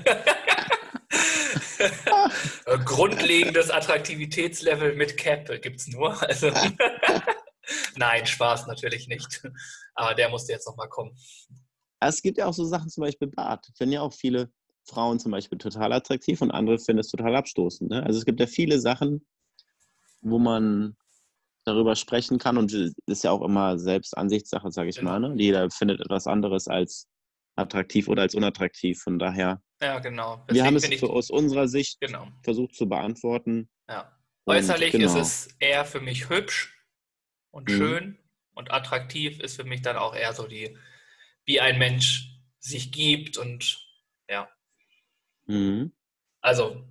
grundlegendes Attraktivitätslevel mit Cap gibt es nur. Also Nein, Spaß natürlich nicht. Aber der musste jetzt nochmal kommen. Es gibt ja auch so Sachen, zum Beispiel Bart. Finden ja auch viele Frauen zum Beispiel total attraktiv und andere finden es total abstoßend. Ne? Also es gibt ja viele Sachen, wo man darüber sprechen kann und ist ja auch immer selbst Ansichtssache, sage ich genau. mal. Ne? Jeder findet etwas anderes als attraktiv oder als unattraktiv. Von daher. Ja, genau. Deswegen wir haben es ich, aus unserer Sicht genau. versucht zu beantworten. Ja. Äußerlich genau. ist es eher für mich hübsch und mhm. schön und attraktiv ist für mich dann auch eher so die, wie ein Mensch sich gibt und ja. Mhm. Also,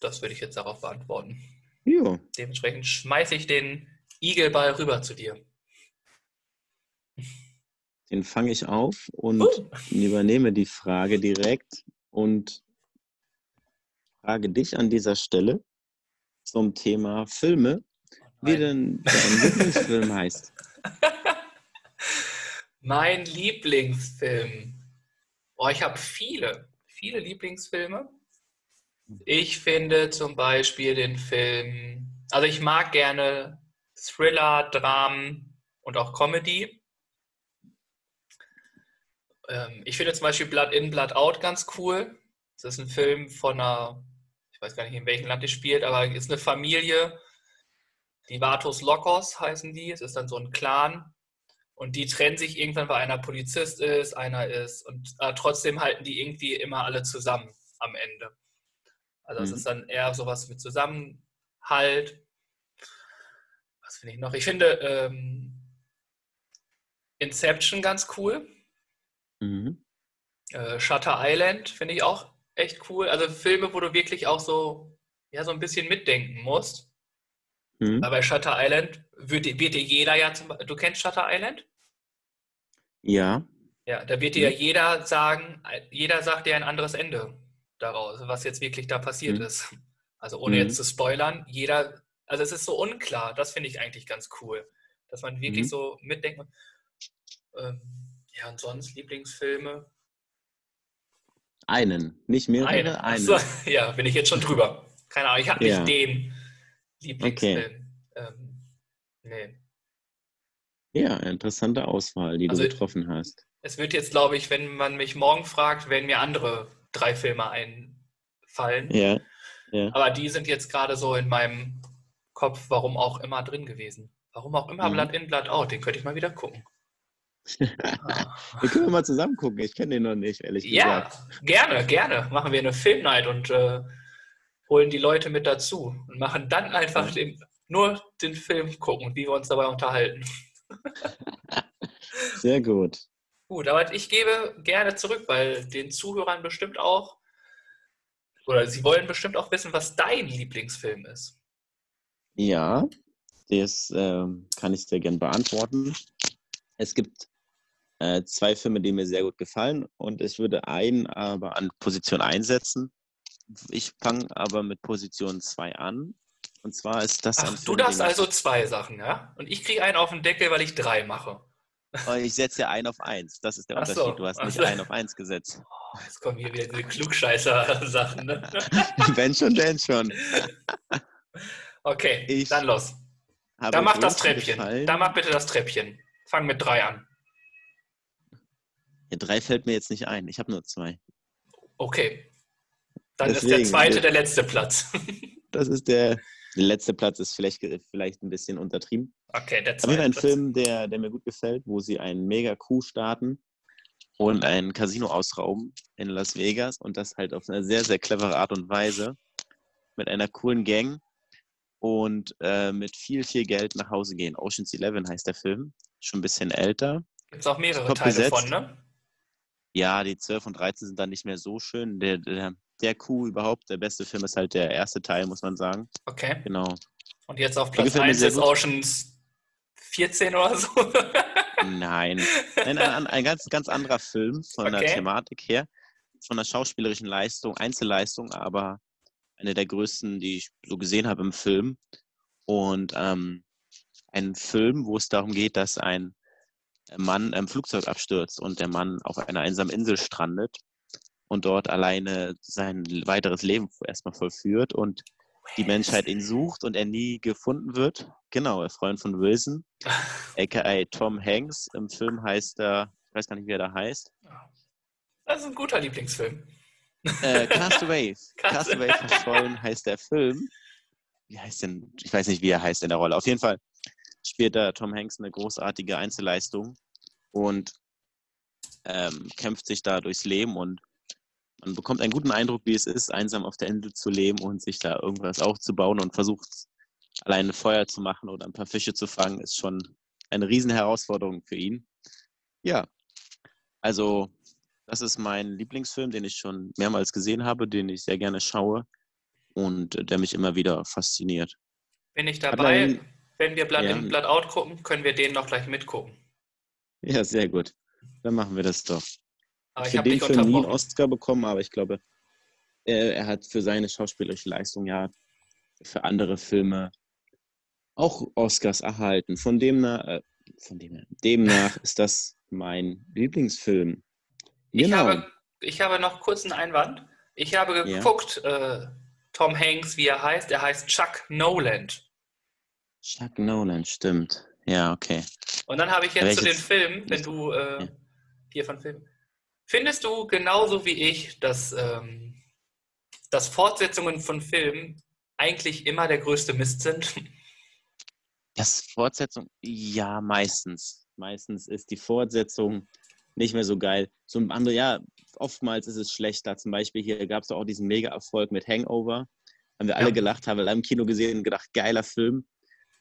das würde ich jetzt darauf beantworten. Ja. Dementsprechend schmeiße ich den Igelball rüber zu dir. Den fange ich auf und uh. übernehme die Frage direkt und frage dich an dieser Stelle zum Thema Filme, wie denn dein Lieblingsfilm heißt. Mein Lieblingsfilm. Oh, ich habe viele, viele Lieblingsfilme. Ich finde zum Beispiel den Film, also ich mag gerne Thriller, Dramen und auch Comedy. Ähm, ich finde zum Beispiel Blood In, Blood Out ganz cool. Das ist ein Film von einer, ich weiß gar nicht, in welchem Land es spielt, aber es ist eine Familie, die Vatos Lokos heißen die. Es ist dann so ein Clan. Und die trennen sich irgendwann, weil einer Polizist ist, einer ist. Und äh, trotzdem halten die irgendwie immer alle zusammen am Ende. Also es mhm. ist dann eher sowas mit Zusammenhalt. Was finde ich noch? Ich finde ähm, Inception ganz cool. Mhm. Äh, Shutter Island finde ich auch echt cool. Also Filme, wo du wirklich auch so, ja, so ein bisschen mitdenken musst. Mhm. bei Shutter Island wird, wird dir jeder ja zum Du kennst Shutter Island? Ja. Ja, da wird dir ja mhm. jeder sagen, jeder sagt dir ein anderes Ende daraus, was jetzt wirklich da passiert Mhm. ist. Also ohne Mhm. jetzt zu spoilern, jeder, also es ist so unklar, das finde ich eigentlich ganz cool, dass man wirklich Mhm. so mitdenkt. Ähm, ja, und sonst Lieblingsfilme? Einen, nicht mehrere, Eine. einen. Achso, ja, bin ich jetzt schon drüber. Keine Ahnung, ich habe nicht Ja. den Lieblingsfilm. Ähm, nee. Ja, interessante Auswahl, die Also- du getroffen hast. Es wird jetzt, glaube ich, wenn man mich morgen fragt, werden mir andere drei Filme einfallen. Ja, ja. Aber die sind jetzt gerade so in meinem Kopf, warum auch immer drin gewesen. Warum auch immer Mhm. Blood in, Blood out, den könnte ich mal wieder gucken. Ah. Wir können mal zusammen gucken. Ich kenne den noch nicht, ehrlich ja, gesagt. gerne, gerne. Machen wir eine Filmnight und äh, holen die Leute mit dazu und machen dann einfach Ja. den, nur den Film gucken, wie wir uns dabei unterhalten. Sehr gut. Gut, aber ich gebe gerne zurück, weil den Zuhörern bestimmt auch, oder sie wollen bestimmt auch wissen, was dein Lieblingsfilm ist. Ja, das ähm, kann ich sehr gern beantworten. Es gibt äh, zwei Filme, die mir sehr gut gefallen und ich würde einen aber an Position einsetzen. Ich fange aber mit Position 2 an. Und zwar ist das Ach, du darfst also zwei Sachen, ja? Und ich kriege einen auf den Deckel, weil ich drei mache. Oh, ich setze ja ein auf eins. Das ist der Ach so, Unterschied. Du hast ach nicht so. ein auf eins gesetzt. Oh, jetzt kommen hier wieder diese Klugscheißer-Sachen. Ne? Wenn schon, denn schon. Okay, Ich dann los. Dann mach das Treppchen. Gefallen. Dann mach bitte das Treppchen. Fang mit drei an. Ja, drei fällt mir jetzt nicht ein. Ich habe nur zwei. Okay. Dann ist Deswegen, der zweite der letzte Platz. Das ist der, der letzte Platz, ist vielleicht, vielleicht ein bisschen untertrieben. Okay, der zweite ein Platz. Film, der, der mir gut gefällt, wo sie einen Mega-Coup starten und ein Casino ausrauben in Las Vegas und das halt auf eine sehr, sehr clevere Art und Weise mit einer coolen Gang und äh, mit viel, viel Geld nach Hause gehen. Ocean's Eleven heißt der Film, schon ein bisschen älter. Gibt es auch mehrere Top Teile besetzt. von, ne? Ja, die 12 und 13 sind dann nicht mehr so schön. Der, der, der Coup überhaupt, der beste Film ist halt der erste Teil, muss man sagen. Okay. Genau. Und jetzt auf Der Platz gefällt mir 1 sehr ist. Oceans 14 oder so. Nein. Nein, ein, ein ganz, ganz anderer Film von der Okay. Thematik her, von der schauspielerischen Leistung, Einzelleistung, aber eine der größten, die ich so gesehen habe im Film. Und ähm, ein Film, wo es darum geht, dass ein Mann im Flugzeug abstürzt und der Mann auf einer einsamen Insel strandet und dort alleine sein weiteres Leben erstmal vollführt und die Menschheit ihn sucht und er nie gefunden wird. Genau, der Freund von Wilson, aka Tom Hanks. Im Film heißt er, ich weiß gar nicht, wie er da heißt. Das ist ein guter Lieblingsfilm. Äh, Castaway. Castaway. Castaway verschollen heißt der Film. Wie heißt denn, ich weiß nicht, wie er heißt in der Rolle. Auf jeden Fall spielt da Tom Hanks eine großartige Einzelleistung und ähm, kämpft sich da durchs Leben und man bekommt einen guten Eindruck, wie es ist, einsam auf der Insel zu leben und sich da irgendwas aufzubauen und versucht, alleine Feuer zu machen oder ein paar Fische zu fangen, ist schon eine Herausforderung für ihn. Ja, also das ist mein Lieblingsfilm, den ich schon mehrmals gesehen habe, den ich sehr gerne schaue und äh, der mich immer wieder fasziniert. Bin ich dabei? Wenn wir Blood Ja. in, Blood out gucken, können wir den noch gleich mitgucken. Ja, sehr gut. Dann machen wir das doch. Aber ich für habe den Film nie einen. Oscar bekommen, aber ich glaube, er, er hat für seine schauspielerische Leistung ja für andere Filme auch Oscars erhalten. Von dem nach, äh, von dem, demnach ist das mein Lieblingsfilm. Ich, Genau. habe, ich habe noch kurz einen Einwand. Ich habe Ja. geguckt, äh, Tom Hanks, wie er heißt. Er heißt Chuck Noland. Chuck Nolan, stimmt. Ja, okay. Und dann habe ich jetzt zu den Filmen, wenn du äh, Ja. hier von Filmen. Findest du genauso wie ich, dass, ähm, dass Fortsetzungen von Filmen eigentlich immer der größte Mist sind? Das Fortsetzung, ja, meistens. Meistens ist die Fortsetzung nicht mehr so geil. So ein andere, ja, oftmals ist es schlechter. Zum Beispiel hier gab es auch diesen Mega-Erfolg mit Hangover. Haben wir alle Ja. gelacht, haben wir alle im Kino gesehen und gedacht, geiler Film.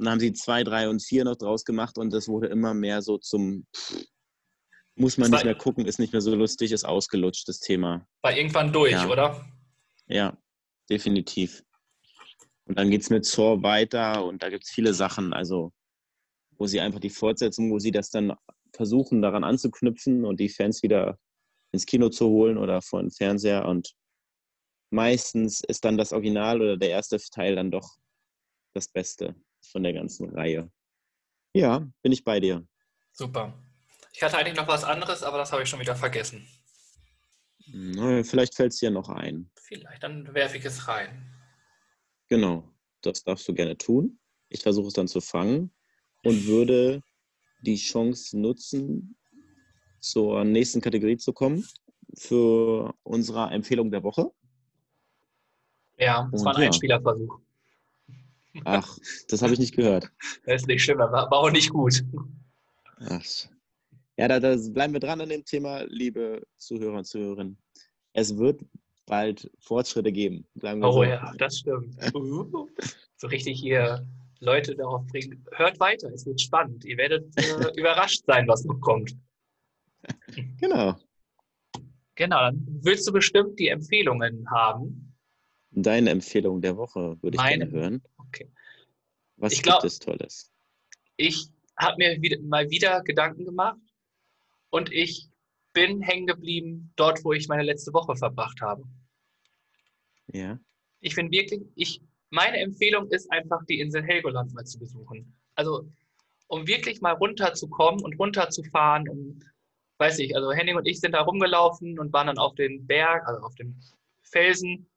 Und dann haben sie zwei, drei und vier noch draus gemacht und das wurde immer mehr so zum, pff, muss man nicht mehr gucken, ist nicht mehr so lustig, ist ausgelutscht, das Thema. War irgendwann durch, Ja. oder? Ja, definitiv. Und dann geht es mit Saw weiter und da gibt es viele Sachen, also wo sie einfach die Fortsetzung, wo sie das dann versuchen, daran anzuknüpfen und die Fans wieder ins Kino zu holen oder vor den Fernseher und meistens ist dann das Original oder der erste Teil dann doch das Beste von der ganzen Reihe. Ja, bin ich bei dir. Super. Ich hatte eigentlich noch was anderes, aber das habe ich schon wieder vergessen. Na, vielleicht fällt es dir noch ein. Vielleicht, dann werfe ich es rein. Genau, das darfst du gerne tun. Ich versuche es dann zu fangen und würde die Chance nutzen, zur nächsten Kategorie zu kommen für unsere Empfehlung der Woche. Ja, das Und war ein ja. Einspielerversuch. Ach, das habe ich nicht gehört. Das ist nicht schlimm, aber war auch nicht gut. Ach. Ja, da, da bleiben wir dran an dem Thema, liebe Zuhörer und Zuhörerinnen. Es wird bald Fortschritte geben. Oh so. ja, das stimmt. Uh, so richtig hier Leute darauf bringen. Hört weiter, es wird spannend. Ihr werdet äh, überrascht sein, was noch kommt. Genau. Genau, dann willst du bestimmt die Empfehlungen haben. Deine Empfehlung der Woche würde ich Meine? gerne hören. Was Ich glaub- gibt es Tolles? Ich habe mir wieder, mal wieder Gedanken gemacht und ich bin hängen geblieben dort, wo ich meine letzte Woche verbracht habe. Ja. Ich bin wirklich, ich, meine Empfehlung ist einfach, die Insel Helgoland mal zu besuchen. Also, um wirklich mal runterzukommen und runterzufahren. Und, weiß ich, also Henning und ich sind da rumgelaufen und waren dann auf den Berg, also auf dem Felsen.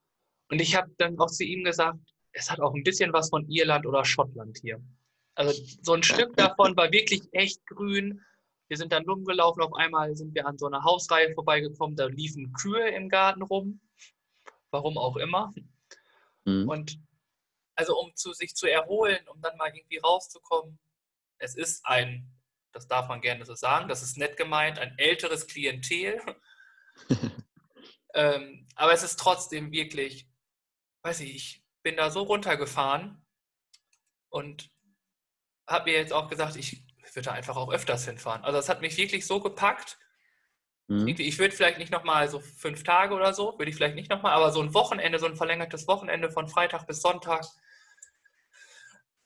Und ich habe dann auch zu ihm gesagt, es hat auch ein bisschen was von Irland oder Schottland hier. Also so ein Stück davon war wirklich echt grün. Wir sind dann rumgelaufen, auf einmal sind wir an so einer Hausreihe vorbeigekommen, da liefen Kühe im Garten rum. Warum auch immer. Mhm. Und also um zu, sich zu erholen, um dann mal irgendwie rauszukommen, es ist ein, das darf man gerne so sagen, das ist nett gemeint, ein älteres Klientel. ähm, aber es ist trotzdem wirklich, weiß ich, ich bin da so runtergefahren und habe mir jetzt auch gesagt, ich würde da einfach auch öfters hinfahren. Also es hat mich wirklich so gepackt. Mhm. Ich würde vielleicht nicht nochmal so fünf Tage oder so, würde ich vielleicht nicht nochmal, aber so ein Wochenende, so ein verlängertes Wochenende von Freitag bis Sonntag.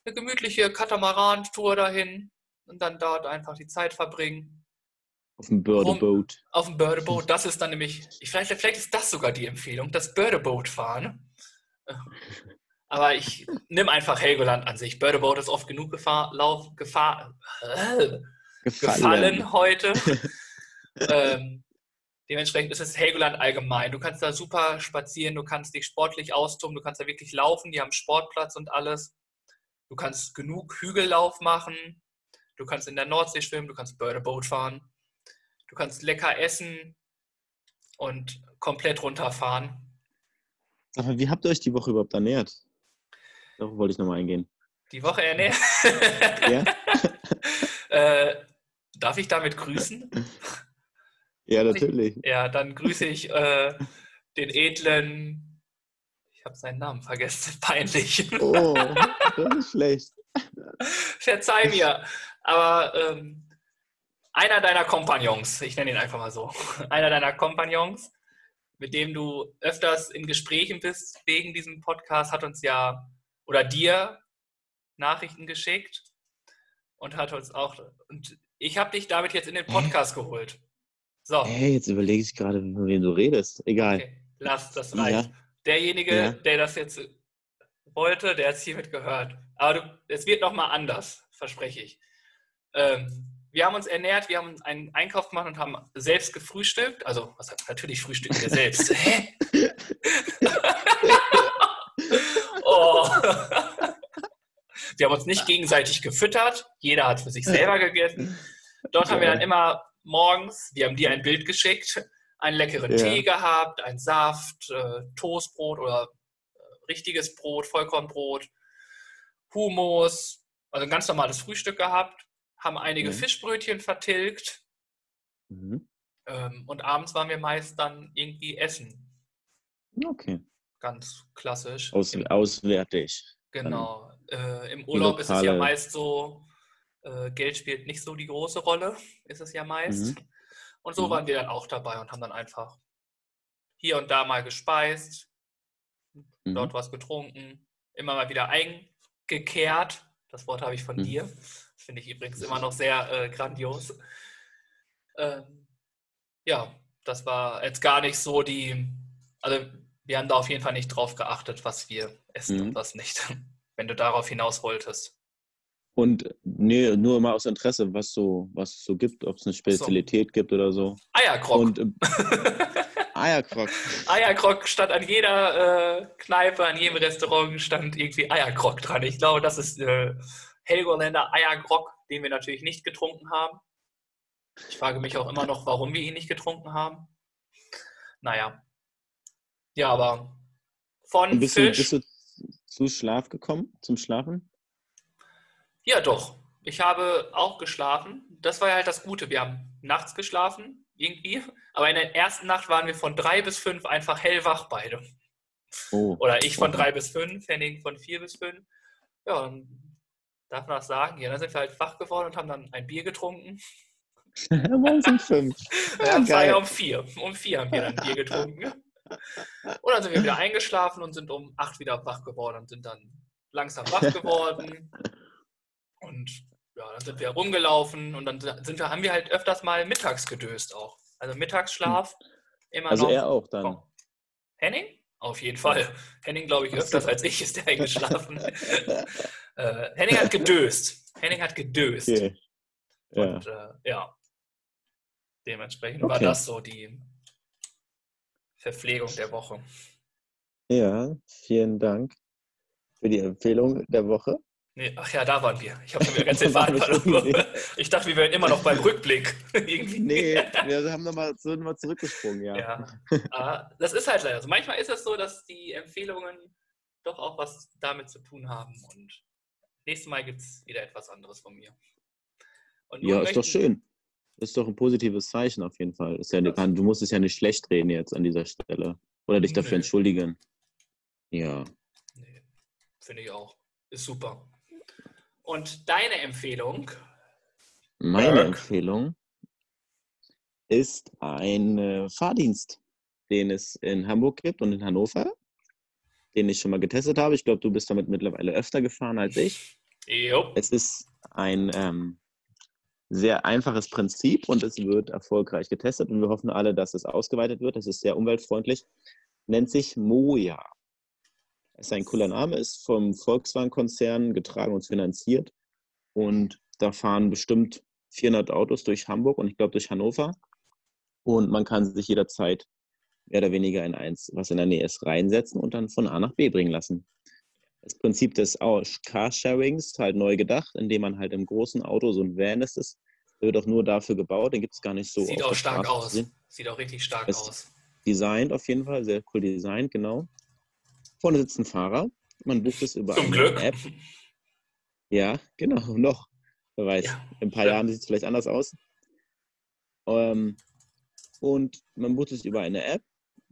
Eine gemütliche Katamaran-Tour dahin und dann dort einfach die Zeit verbringen. Auf dem Birdeboat. Auf dem Birdeboat, das ist dann nämlich, ich, vielleicht, vielleicht ist das sogar die Empfehlung, das Birdeboat fahren. Aber ich nehme einfach Helgoland an sich. Birdeboat ist oft genug Gefahr, Lauf, Gefahr, äh, gefallen heute. ähm, dementsprechend ist es Helgoland allgemein. Du kannst da super spazieren, du kannst dich sportlich austoben, du kannst da wirklich laufen, die haben Sportplatz und alles. Du kannst genug Hügellauf machen, du kannst in der Nordsee schwimmen, du kannst Birdeboat fahren, du kannst lecker essen und komplett runterfahren. Sag mal, wie habt ihr euch die Woche überhaupt ernährt? Darauf wollte ich nochmal eingehen. Die Woche ernährt. Ja? äh, darf ich damit grüßen? Ja, natürlich. Ja, dann grüße ich äh, den edlen. Ich habe seinen Namen vergessen. Peinlich. Oh, das ist schlecht. Verzeih mir. Aber ähm, einer deiner Kompagnons, ich nenne ihn einfach mal so, einer deiner Kompagnons, mit dem du öfters in Gesprächen bist wegen diesem Podcast, hat uns ja oder dir Nachrichten geschickt und hat uns auch. Und ich habe dich damit jetzt in den Podcast geholt. So. Hey, jetzt überlege ich gerade, von wem du redest. Egal. Okay, lass, das reicht. Ja. Derjenige, Ja. der das jetzt wollte, der hat es hiermit gehört. Aber du, es wird nochmal anders, verspreche ich. Ähm, wir haben uns ernährt, wir haben einen Einkauf gemacht und haben selbst gefrühstückt. Also, was heißt, natürlich frühstücken wir selbst. Hä? oh. Wir haben uns nicht gegenseitig gefüttert. Jeder hat für sich selber gegessen. Dort haben wir dann immer morgens, wir haben dir ein Bild geschickt, einen leckeren Ja. Tee gehabt, einen Saft, äh, Toastbrot oder äh, richtiges Brot, Vollkornbrot, Hummus, also ein ganz normales Frühstück gehabt, haben einige Mhm. Fischbrötchen vertilgt Mhm. ähm, und abends waren wir meist dann irgendwie essen. Okay. Ganz klassisch. Aus, Im, auswärtig. genau. Äh, Im Urlaub ist es ja meist so, äh, Geld spielt nicht so die große Rolle, ist es ja meist. Und so Mhm. waren wir dann auch dabei und haben dann einfach hier und da mal gespeist, Mhm. dort was getrunken, immer mal wieder eingekehrt. Das Wort habe ich von Mhm. dir. Finde ich übrigens immer noch sehr äh, grandios. Ähm, ja, das war jetzt gar nicht so die, also wir haben da auf jeden Fall nicht drauf geachtet, was wir essen Mhm. und was nicht. Wenn du darauf hinaus wolltest. Und nee, nur mal aus Interesse, was so, was es so gibt, ob es eine Spezialität gibt oder so. Eierkrog. Und ähm, Eierkrog. Eierkrog stand an jeder äh, Kneipe, an jedem Restaurant stand irgendwie Eierkrog dran. Ich glaube, das ist äh, Helgoländer Eierkrog, den wir natürlich nicht getrunken haben. Ich frage mich auch immer noch, warum wir ihn nicht getrunken haben. Naja. Ja, aber von bist du, Fisch. bist du zu Schlaf gekommen, zum Schlafen? Ja, doch. Ich habe auch geschlafen. Das war ja halt das Gute. Wir haben nachts geschlafen, irgendwie. Aber in der ersten Nacht waren wir von drei bis fünf einfach hellwach beide. Oh. Oder ich von drei bis fünf, Henning von vier bis fünf. Ja, und darf man das sagen? Ja, dann sind wir halt wach geworden und haben dann ein Bier getrunken. Morgens um fünf. Ja, ja um vier. Um vier haben wir dann Bier getrunken. Und dann sind wir wieder eingeschlafen und sind um acht wieder wach geworden und sind dann langsam wach geworden. Und ja, dann sind wir rumgelaufen und dann sind wir, haben wir halt öfters mal mittags gedöst auch. Also Mittagsschlaf immer Also noch. er auch dann. Komm. Henning? Auf jeden Fall. Henning, glaube ich, öfters als ich ist der eingeschlafen. Äh, Henning hat gedöst. Henning hat gedöst. Okay. Ja. Und äh, ja, dementsprechend war Okay. das so die Verpflegung der Woche. ja, vielen Dank für die Empfehlung der Woche. Nee, ach ja, da waren wir. Ich habe schon wieder ganz den Faden verloren. Ich dachte, wir wären immer noch beim Rückblick. Irgendwie. Nee, wir haben nochmal sind mal zurückgesprungen, ja. Ja, aber das ist halt leider so. Manchmal ist es so, dass die Empfehlungen doch auch was damit zu tun haben. Und nächstes Mal gibt es wieder etwas anderes von mir. Ja, ist doch schön. Ist doch ein positives Zeichen auf jeden Fall. Ist ja, du kann- du musst es ja nicht schlecht reden jetzt an dieser Stelle. Oder dich dafür Nö. entschuldigen. Ja. Nee, finde ich auch. Ist super. Und deine Empfehlung? Meine Berg. Empfehlung ist ein äh, Fahrdienst, den es in Hamburg gibt und in Hannover, den ich schon mal getestet habe. Ich glaube, du bist damit mittlerweile öfter gefahren als ich. Jo. Es ist ein ähm, sehr einfaches Prinzip und es wird erfolgreich getestet und wir hoffen alle, dass es ausgeweitet wird. Es ist sehr umweltfreundlich. Nennt sich Moja. Ist ein cooler Name, ist vom Volkswagen-Konzern getragen und finanziert. Und da fahren bestimmt 400 Autos durch Hamburg und ich glaube durch Hannover. Und man kann sich jederzeit mehr oder weniger in eins, was in der Nähe ist, reinsetzen und dann von A nach B bringen lassen. Das Prinzip des Au- Carsharings halt neu gedacht, indem man halt im großen Auto so ein Van ist. Das wird auch nur dafür gebaut, den gibt es gar nicht so. Sieht auch stark Straße aus. Sieht auch richtig stark Es- aus. Designt auf jeden Fall, sehr cool designt, genau. Vorne sitzt ein Fahrer. Man bucht es über Zum eine Glück. App. Ja, genau, noch. Wer weiß. Ja, In ein paar schön. Jahren sieht es vielleicht anders aus. Ähm, und man bucht es über eine App,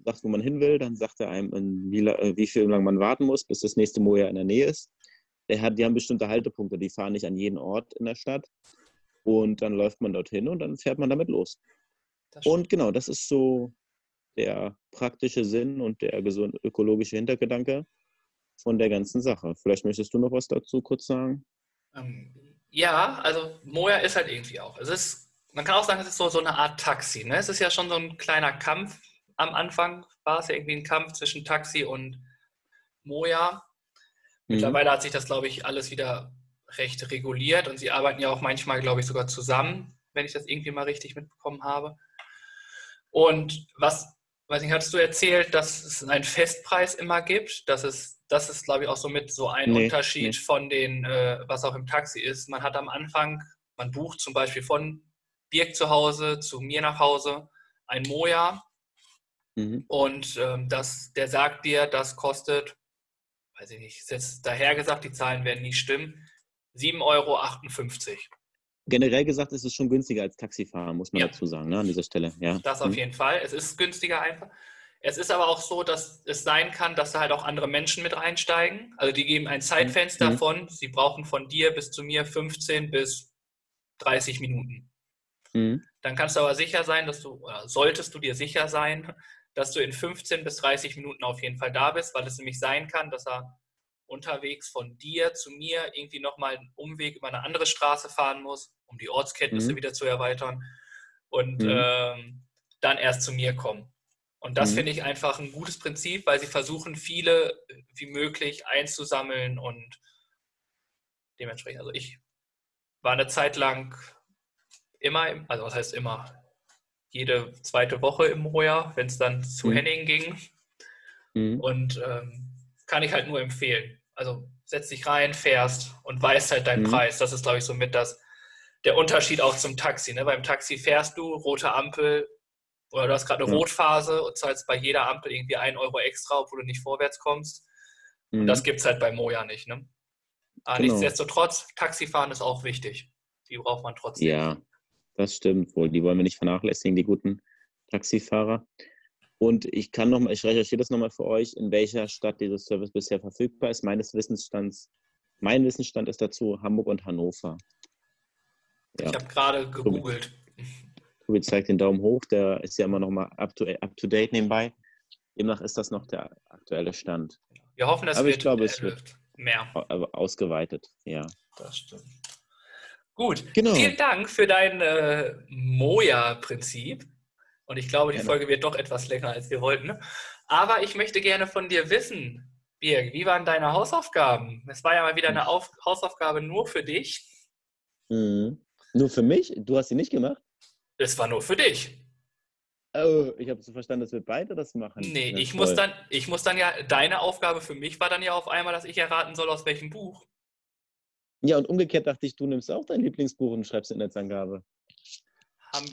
sagt, wo man hin will, dann sagt er einem, in wie, äh, wie viel lang man warten muss, bis das nächste Moja in der Nähe ist. Der hat, die haben bestimmte Haltepunkte, die fahren nicht an jeden Ort in der Stadt. Und dann läuft man dorthin und dann fährt man damit los. Und genau, das ist so der praktische Sinn und der gesund ökologische Hintergedanke von der ganzen Sache. Vielleicht möchtest du noch was dazu kurz sagen? Ähm, ja, also Moja ist halt irgendwie auch. Es ist, man kann auch sagen, es ist so, so eine Art Taxi. Ne? Es ist ja schon so ein kleiner Kampf. Am Anfang war es ja irgendwie ein Kampf zwischen Taxi und Moja. Mhm. Mittlerweile hat sich das, glaube ich, alles wieder recht reguliert und sie arbeiten ja auch manchmal, glaube ich, sogar zusammen, wenn ich das irgendwie mal richtig mitbekommen habe. Und was, weiß nicht, hattest du erzählt, dass es einen Festpreis immer gibt? Das ist, das ist, glaube ich, auch so mit so ein Nee, Unterschied nee. von den, äh, was auch im Taxi ist. Man hat am Anfang, man bucht zum Beispiel von Birk zu Hause zu mir nach Hause ein Moja Mhm. und ähm, das, der sagt dir, das kostet, weiß ich nicht, ist jetzt daher gesagt, die Zahlen werden nie stimmen, 7,58 Euro. Generell gesagt ist es schon günstiger als Taxifahren, muss man Ja. dazu sagen, ne, an dieser Stelle. Ja. Das auf Mhm. jeden Fall. Es ist günstiger einfach. Es ist aber auch so, dass es sein kann, dass da halt auch andere Menschen mit einsteigen. Also die geben ein Zeitfenster Mhm. von, sie brauchen von dir bis zu mir 15 bis 30 Minuten. Mhm. Dann kannst du aber sicher sein, dass du, oder solltest du dir sicher sein, dass du in 15 bis 30 Minuten auf jeden Fall da bist, weil es nämlich sein kann, dass er unterwegs von dir zu mir irgendwie nochmal einen Umweg über eine andere Straße fahren muss, um die Ortskenntnisse Mhm. wieder zu erweitern und Mhm. ähm, dann erst zu mir kommen. Und das mhm. finde ich einfach ein gutes Prinzip, weil sie versuchen, viele wie möglich einzusammeln und dementsprechend, also ich war eine Zeit lang immer, also was heißt immer, jede zweite Woche im Moja, wenn es dann zu mhm. Henning ging. Mhm. Und ähm, kann ich halt nur empfehlen. Also setz dich rein, fährst und weißt halt deinen mhm. Preis. Das ist, glaube ich, so mit das, der Unterschied auch zum Taxi. Ne? Beim Taxi fährst du, rote Ampel, oder du hast gerade eine ja. Rotphase und zahlst bei jeder Ampel irgendwie einen Euro extra, obwohl du nicht vorwärts kommst. Mhm. Und das gibt es halt bei Moja nicht. Ne? Aber genau. nichtsdestotrotz, Taxifahren ist auch wichtig. Die braucht man trotzdem. Ja, das stimmt wohl. Die wollen wir nicht vernachlässigen, die guten Taxifahrer. Und ich kann noch mal, ich recherchiere das nochmal für euch, in welcher Stadt dieser Service bisher verfügbar ist. Meines Wissensstands, mein Wissensstand ist dazu Hamburg und Hannover. Ja. Ich habe gerade gegoogelt. Tobi zeigt den Daumen hoch, der ist ja immer noch mal up to, up to date nebenbei. Demnach ist das noch der aktuelle Stand. Wir hoffen, dass Aber ich glaube, es wird mehr ausgeweitet. Ja. Das stimmt. Gut, genau. vielen Dank für dein äh, Moja-Prinzip. Und ich glaube, die genau. Folge wird doch etwas länger, als wir wollten. Aber ich möchte gerne von dir wissen, Birg, wie waren deine Hausaufgaben? Es war ja mal wieder eine Auf Hausaufgabe nur für dich. Mhm. Nur für mich? Du hast sie nicht gemacht? Es war nur für dich. Oh, ich habe so verstanden, dass wir beide das machen. Nee, ich muss, dann, ich muss dann ja, deine Aufgabe für mich war dann ja auf einmal, dass ich erraten soll, aus welchem Buch. Ja, und umgekehrt dachte ich, du nimmst auch dein Lieblingsbuch und schreibst in Netzangabe. Habe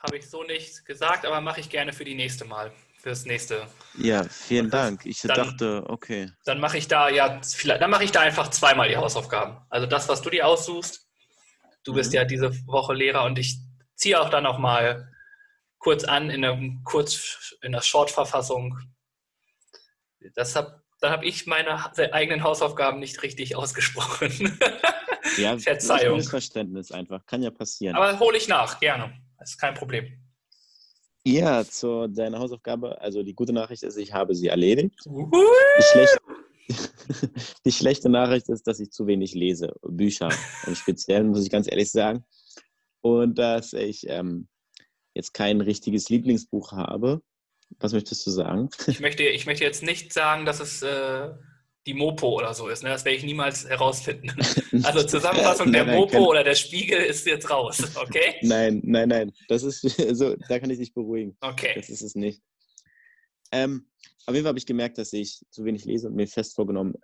hab ich so nicht gesagt, aber mache ich gerne für die nächste Mal. Fürs nächste. Ja, vielen das, Dank. Ich dann, dachte, okay. Dann mache ich da ja, vielleicht, dann mache ich da einfach zweimal die Hausaufgaben. Also das, was du dir aussuchst. Du bist mhm. ja diese Woche Lehrer und ich ziehe auch dann noch mal kurz an in der, kurz in der Short-Verfassung. Das hab, da habe ich meine eigenen Hausaufgaben nicht richtig ausgesprochen. ja, Verzeihung. Missverständnis einfach. Kann ja passieren. Aber hole ich nach, gerne. Das ist kein Problem. Ja, zu deiner Hausaufgabe. Also die gute Nachricht ist, ich habe sie erledigt. Die schlechte, die schlechte Nachricht ist, dass ich zu wenig lese. Bücher im Speziellen, muss ich ganz ehrlich sagen. Und dass ich ähm, jetzt kein richtiges Lieblingsbuch habe. Was möchtest du sagen? Ich möchte, ich möchte jetzt nicht sagen, dass es äh, die Mopo oder so ist. Ne? Das werde ich niemals herausfinden. Also Zusammenfassung nein, der Mopo kann... oder der Spiegel ist jetzt raus, okay? Nein, nein, nein. Das ist also, da kann ich dich beruhigen. Okay. Das ist es nicht. Ähm, auf jeden Fall habe ich gemerkt, dass ich zu wenig lese und mir fest vorgenommen,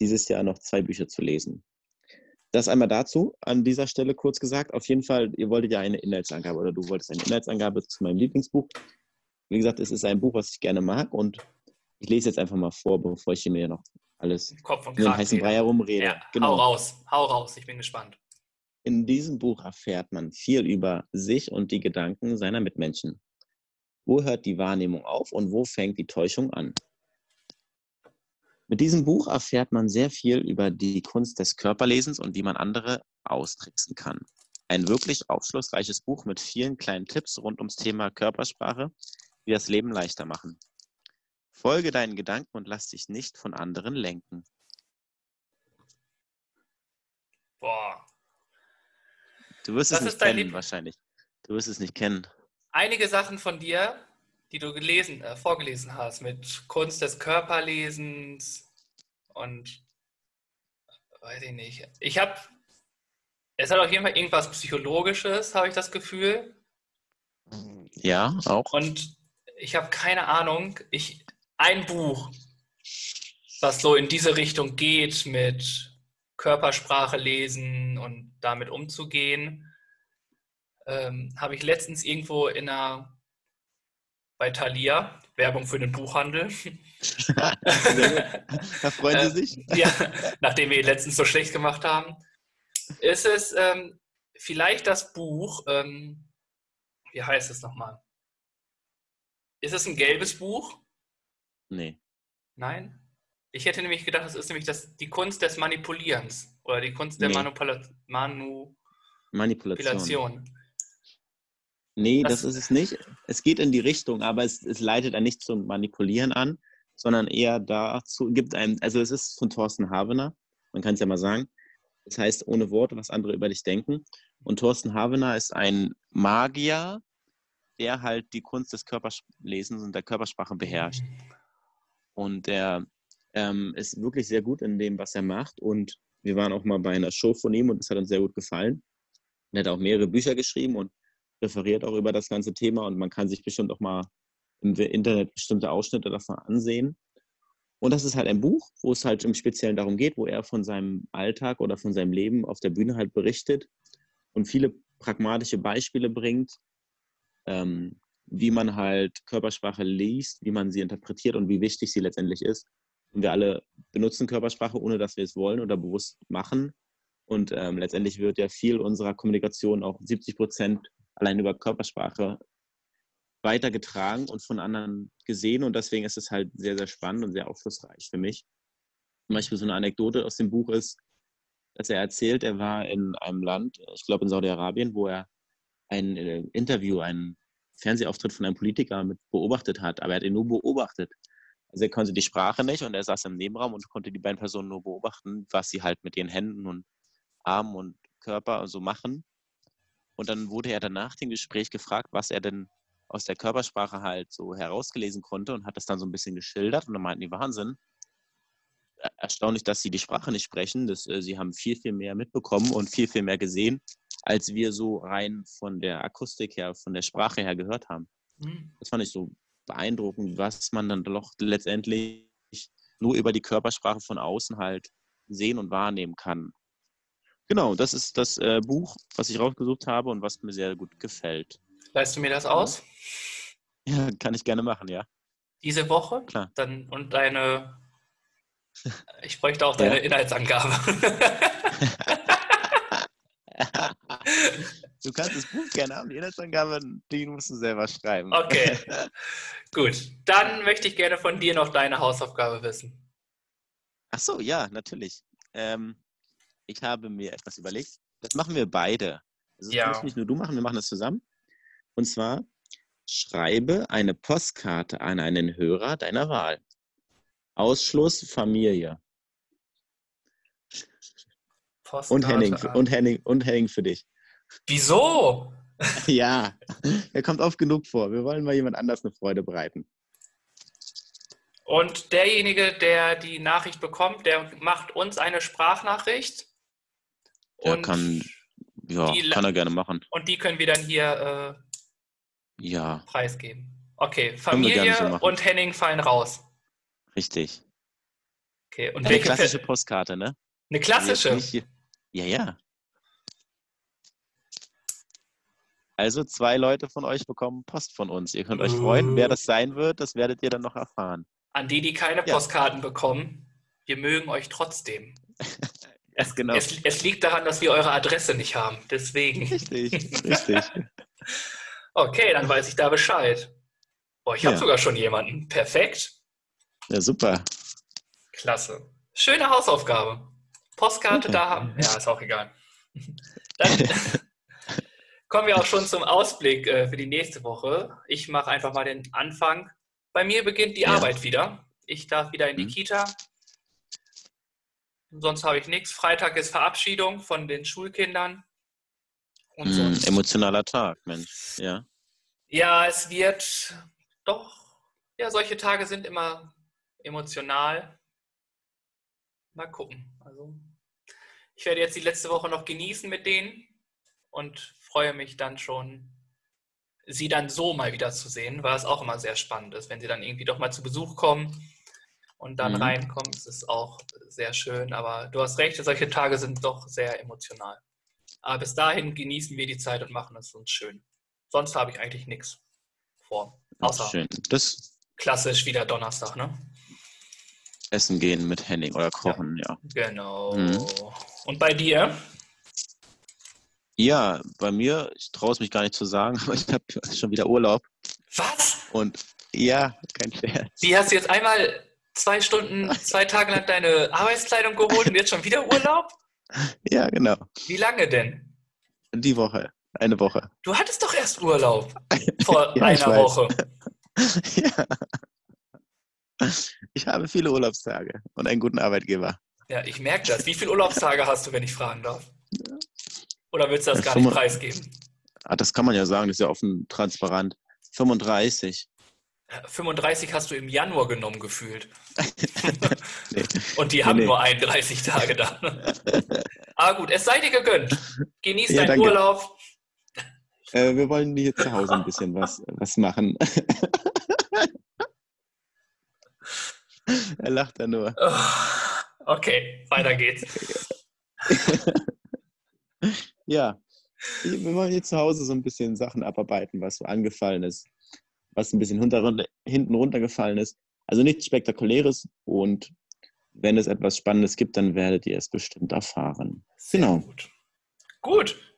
dieses Jahr noch zwei Bücher zu lesen. Das einmal dazu, an dieser Stelle kurz gesagt. Auf jeden Fall, ihr wolltet ja eine Inhaltsangabe oder du wolltest eine Inhaltsangabe zu meinem Lieblingsbuch. Wie gesagt, es ist ein Buch, was ich gerne mag und ich lese jetzt einfach mal vor, bevor ich hier mir noch alles Kopf und heißen Brei herumrede. Ja, genau. Hau raus, hau raus, ich bin gespannt. In diesem Buch erfährt man viel über sich und die Gedanken seiner Mitmenschen. Wo hört die Wahrnehmung auf und wo fängt die Täuschung an? Mit diesem Buch erfährt man sehr viel über die Kunst des Körperlesens und wie man andere austricksen kann. Ein wirklich aufschlussreiches Buch mit vielen kleinen Tipps rund ums Thema Körpersprache, die das Leben leichter machen. Folge deinen Gedanken und lass dich nicht von anderen lenken. Boah. Du wirst das es nicht kennen, Lieb wahrscheinlich. Du wirst es nicht kennen. Einige Sachen von dir die du gelesen, äh, vorgelesen hast, mit Kunst des Körperlesens und weiß ich nicht. Ich habe, es hat auf jeden Fall irgendwas Psychologisches, habe ich das Gefühl. Ja, auch. Und ich habe keine Ahnung, ich, ein Buch, was so in diese Richtung geht, mit Körpersprache lesen und damit umzugehen, ähm, habe ich letztens irgendwo in einer bei Thalia, Werbung für den Buchhandel. da freuen Sie sich. ja, nachdem wir ihn letztens so schlecht gemacht haben. Ist es ähm, vielleicht das Buch, ähm, wie heißt es nochmal? Ist es ein gelbes Buch? Nee. Nein? Ich hätte nämlich gedacht, es ist nämlich das, die Kunst des Manipulierens oder die Kunst der nee. Manipula Manu Manipulation. Nee, das, das, ist es nicht. Es geht in die Richtung, aber es, es leitet dann nicht zum Manipulieren an, sondern eher dazu, gibt einem, also es ist von Thorsten Havener, man kann es ja mal sagen. Das heißt, ohne Worte, was andere über dich denken. Und Thorsten Havener ist ein Magier, der halt die Kunst des Körperlesens und der Körpersprache beherrscht. Und der ähm, ist wirklich sehr gut in dem, was er macht. Und wir waren auch mal bei einer Show von ihm und es hat uns sehr gut gefallen. Er hat auch mehrere Bücher geschrieben und referiert auch über das ganze Thema und man kann sich bestimmt auch mal im Internet bestimmte Ausschnitte davon ansehen. Und das ist halt ein Buch, wo es halt im Speziellen darum geht, wo er von seinem Alltag oder von seinem Leben auf der Bühne halt berichtet und viele pragmatische Beispiele bringt, ähm, wie man halt Körpersprache liest, wie man sie interpretiert und wie wichtig sie letztendlich ist. Und wir alle benutzen Körpersprache, ohne dass wir es wollen oder bewusst machen. Und ähm, letztendlich wird ja viel unserer Kommunikation auch 70 Prozent allein über Körpersprache weitergetragen und von anderen gesehen. Und deswegen ist es halt sehr, sehr spannend und sehr aufschlussreich für mich. Zum Beispiel so eine Anekdote aus dem Buch ist, dass er erzählt, er war in einem Land, ich glaube in Saudi-Arabien, wo er ein äh, Interview, einen Fernsehauftritt von einem Politiker mit beobachtet hat, aber er hat ihn nur beobachtet. Also er konnte die Sprache nicht und er saß im Nebenraum und konnte die beiden Personen nur beobachten, was sie halt mit ihren Händen und Armen und Körper so machen. Und dann wurde er danach dem Gespräch gefragt, was er denn aus der Körpersprache halt so herausgelesen konnte und hat das dann so ein bisschen geschildert. Und dann meinten die, Wahnsinn, erstaunlich, dass sie die Sprache nicht sprechen. Das, äh, sie haben viel, viel mehr mitbekommen und viel, viel mehr gesehen, als wir so rein von der Akustik her, von der Sprache her gehört haben. Mhm. Das fand ich so beeindruckend, was man dann doch letztendlich nur über die Körpersprache von außen halt sehen und wahrnehmen kann. Genau, das ist das äh, Buch, was ich rausgesucht habe und was mir sehr gut gefällt. Leist du mir das aus? Ja, kann ich gerne machen, ja. Diese Woche? Klar. Dann, und deine. Ich bräuchte auch deine ja. Inhaltsangabe. du kannst das Buch gerne haben, die Inhaltsangabe, die musst du selber schreiben. Okay. Gut. Dann möchte ich gerne von dir noch deine Hausaufgabe wissen. Ach so, ja, natürlich. Ähm, ich habe mir etwas überlegt. Das machen wir beide. Das ja. muss nicht nur du machen, wir machen das zusammen. Und zwar schreibe eine Postkarte an einen Hörer deiner Wahl. Ausschluss Familie. Und Henning, und, Henning, und Henning für dich. Wieso? ja, er kommt oft genug vor. Wir wollen mal jemand anders eine Freude bereiten. Und derjenige, der die Nachricht bekommt, der macht uns eine Sprachnachricht. Der kann, ja, kann er gerne machen. Und die können wir dann hier äh, ja. preisgeben. Okay, Familie so und Henning fallen raus. Richtig. Okay, und Eine klassische Postkarte, ne? Eine klassische? Ja, ja. Also zwei Leute von euch bekommen Post von uns. Ihr könnt euch freuen. Wer das sein wird, das werdet ihr dann noch erfahren. An die, die keine ja. Postkarten bekommen, wir mögen euch trotzdem. es, genau. es, es, liegt daran, dass wir eure Adresse nicht haben. Deswegen. Richtig, richtig. Okay, dann weiß ich da Bescheid. Boah, ich habe sogar schon jemanden. Perfekt. Ja, super. Klasse. Schöne Hausaufgabe. Postkarte okay. da haben. Ja, ist auch egal. Dann kommen wir auch schon zum Ausblick äh, für die nächste Woche. Ich mache einfach mal den Anfang. Bei mir beginnt die ja. Arbeit wieder. Ich darf wieder in die mhm. Kita. Sonst habe ich nichts. Freitag ist Verabschiedung von den Schulkindern. Mm, emotionaler Tag, Mensch, ja. Ja, es wird doch, ja, solche Tage sind immer emotional. Mal gucken. Also, ich werde jetzt die letzte Woche noch genießen mit denen und freue mich dann schon, sie dann so mal wieder zu sehen, weil es auch immer sehr spannend ist, wenn sie dann irgendwie doch mal zu Besuch kommen und dann mhm. reinkommen. Es ist auch sehr schön, aber du hast recht, solche Tage sind doch sehr emotional. Aber bis dahin genießen wir die Zeit und machen es uns schön. Sonst habe ich eigentlich nichts vor. Außer schön. Das klassisch wieder Donnerstag, ne? Essen gehen mit Henning oder kochen, ja. ja. Genau. Mhm. Und bei dir? Ja, bei mir, ich traue es mich gar nicht zu sagen, aber ich habe schon wieder Urlaub. Was? Und ja, kein Scherz. Wie hast du jetzt einmal zwei Stunden, zwei Tage lang deine Arbeitskleidung geholt und jetzt schon wieder Urlaub? Ja, genau. Wie lange denn? Die Woche. Eine Woche. Du hattest doch erst Urlaub vor ja, einer Woche. ja. Ich habe viele Urlaubstage und einen guten Arbeitgeber. Ja, ich merke das. Wie viele Urlaubstage hast du, wenn ich fragen darf? Oder willst du das gar nicht preisgeben? Ah, das kann man ja sagen, das ist ja offen transparent. 35. 35 hast du im Januar genommen gefühlt. nee. Und die haben nee, nee. nur 31 Tage da. Aber gut, es sei dir gegönnt. Genieß ja, deinen danke. Urlaub. Äh, wir wollen hier zu Hause ein bisschen was, was machen. er lacht da nur. Okay, weiter geht's. Ja, wir wollen hier zu Hause so ein bisschen Sachen abarbeiten, was so angefallen ist, was ein bisschen hinten runtergefallen ist. Also nichts Spektakuläres und wenn es etwas Spannendes gibt, dann werdet ihr es bestimmt erfahren. Sehr genau. Gut. gut.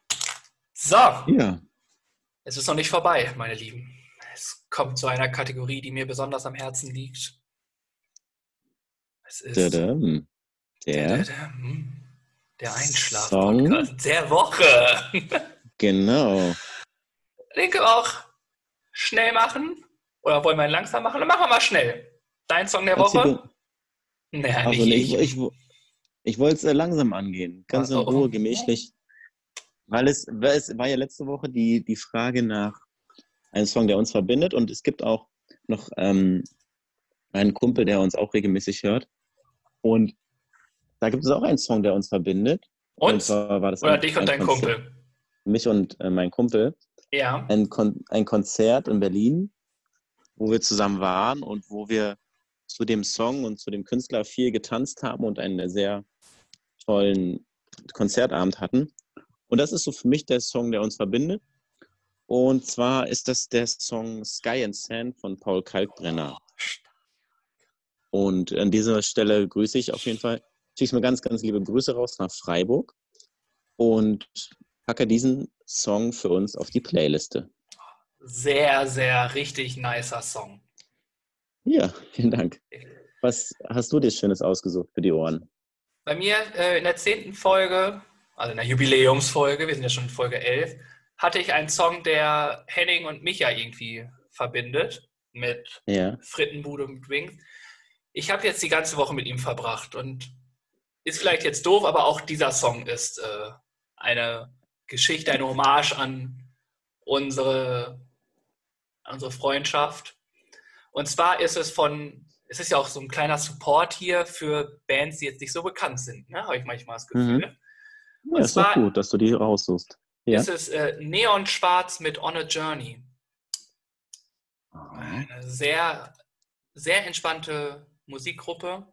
So. Ja. Es ist noch nicht vorbei, meine Lieben. Es kommt zu einer Kategorie, die mir besonders am Herzen liegt. Es ist der, der, der Einschlaf der Woche. genau. Den können wir auch schnell machen. Oder wollen wir ihn langsam machen? Dann machen wir mal schnell. Dein Song der Woche? Naja, also, ich, ich, ich, ich wollte es äh, langsam angehen. Ganz in Ruhe, gemächlich. Weil es, es war ja letzte Woche die, die Frage nach einem Song, der uns verbindet. Und es gibt auch noch ähm, einen Kumpel, der uns auch regelmäßig hört. Und da gibt es auch einen Song, der uns verbindet. Uns? Und Oder dich und dein Konzert. Kumpel? Mich und äh, mein Kumpel. Ja. Ein, Kon ein Konzert in Berlin, wo wir zusammen waren und wo wir zu dem Song und zu dem Künstler viel getanzt haben und einen sehr tollen Konzertabend hatten. Und das ist so für mich der Song, der uns verbindet. Und zwar ist das der Song Sky and Sand von Paul Kalkbrenner. Und an dieser Stelle grüße ich auf jeden Fall, schicke ich mir ganz, ganz liebe Grüße raus nach Freiburg und packe diesen Song für uns auf die Playliste. Sehr, sehr richtig nicer Song. Ja, vielen Dank. Was hast du dir Schönes ausgesucht für die Ohren? Bei mir äh, in der zehnten Folge, also in der Jubiläumsfolge, wir sind ja schon in Folge 11, hatte ich einen Song, der Henning und Micha irgendwie verbindet mit ja. Frittenbude und Wings ich habe jetzt die ganze Woche mit ihm verbracht und ist vielleicht jetzt doof, aber auch dieser Song ist äh, eine Geschichte, eine Hommage an unsere, unsere Freundschaft. Und zwar ist es von, es ist ja auch so ein kleiner Support hier für Bands, die jetzt nicht so bekannt sind, ne? habe ich manchmal das Gefühl. Mhm. Ja, Und ist doch gut, dass du die raussuchst. Ja. Ist es äh, Neon Schwarz mit On a Journey. Eine sehr, sehr entspannte Musikgruppe.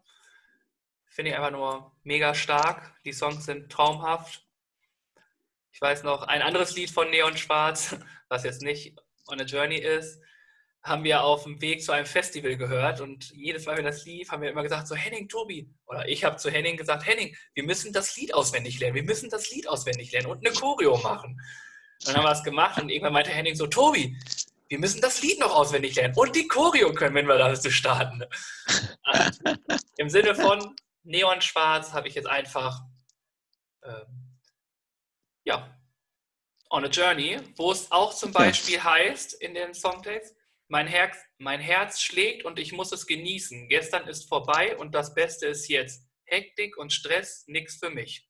Finde ich einfach nur mega stark. Die Songs sind traumhaft. Ich weiß noch, ein anderes Lied von Neon Schwarz, was jetzt nicht On a Journey ist, haben wir auf dem Weg zu einem Festival gehört und jedes Mal, wenn das lief, haben wir immer gesagt, so Henning, Tobi, oder ich habe zu Henning gesagt, Henning, wir müssen das Lied auswendig lernen, wir müssen das Lied auswendig lernen und eine Choreo machen. dann haben wir das gemacht und irgendwann meinte Henning so, Tobi, wir müssen das Lied noch auswendig lernen und die Choreo können, wenn wir das starten. Im Sinne von Neon Schwarz habe ich jetzt einfach äh, ja, On a Journey, wo es auch zum Beispiel ja. heißt in den Songtext, mein Herz, mein Herz schlägt und ich muss es genießen. Gestern ist vorbei und das Beste ist jetzt. Hektik und Stress, nichts für mich.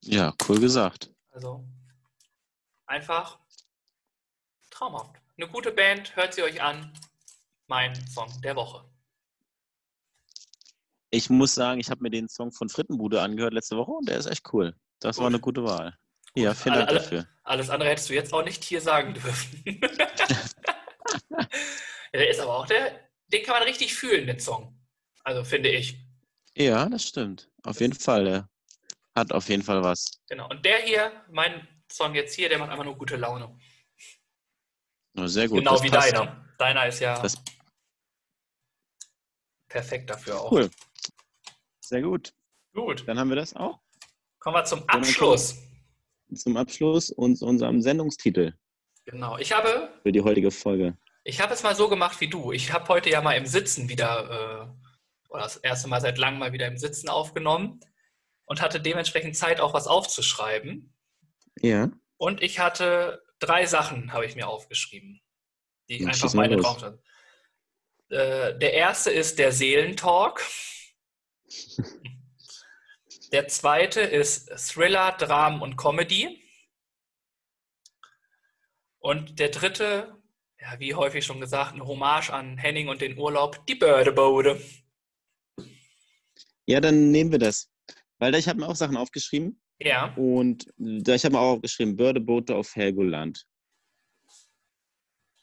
Ja, cool gesagt. Also einfach traumhaft. Eine gute Band, hört sie euch an. Mein Song der Woche. Ich muss sagen, ich habe mir den Song von Frittenbude angehört letzte Woche und der ist echt cool. Das Gut. war eine gute Wahl. Gut. Ja, vielen Dank alle, dafür. Alles andere hättest du jetzt auch nicht hier sagen dürfen. ja, der ist aber auch der, den kann man richtig fühlen, den Song. Also finde ich. Ja, das stimmt. Auf jeden Fall. Der hat auf jeden Fall was. Genau. Und der hier, mein Song jetzt hier, der macht einfach nur gute Laune. Sehr gut. Genau das wie deiner. Deiner ist ja das perfekt dafür auch. Cool. Sehr gut. Gut. Dann haben wir das auch. Kommen wir zum Abschluss. Zum Abschluss und unserem Sendungstitel. Genau. Ich habe. Für die heutige Folge. Ich habe es mal so gemacht wie du. Ich habe heute ja mal im Sitzen wieder, äh, oder das erste Mal seit langem mal wieder im Sitzen aufgenommen und hatte dementsprechend Zeit, auch was aufzuschreiben. Ja. Und ich hatte drei Sachen habe ich mir aufgeschrieben, die ich einfach meine habe. Äh, der erste ist der Seelentalk. Der zweite ist Thriller, Dramen und Comedy. Und der dritte, ja, wie häufig schon gesagt, eine Hommage an Henning und den Urlaub, die Bördebode. Ja, dann nehmen wir das. Weil ich habe mir auch Sachen aufgeschrieben. Ja. Und da ich habe mir auch aufgeschrieben, Bördeboote auf Helgoland.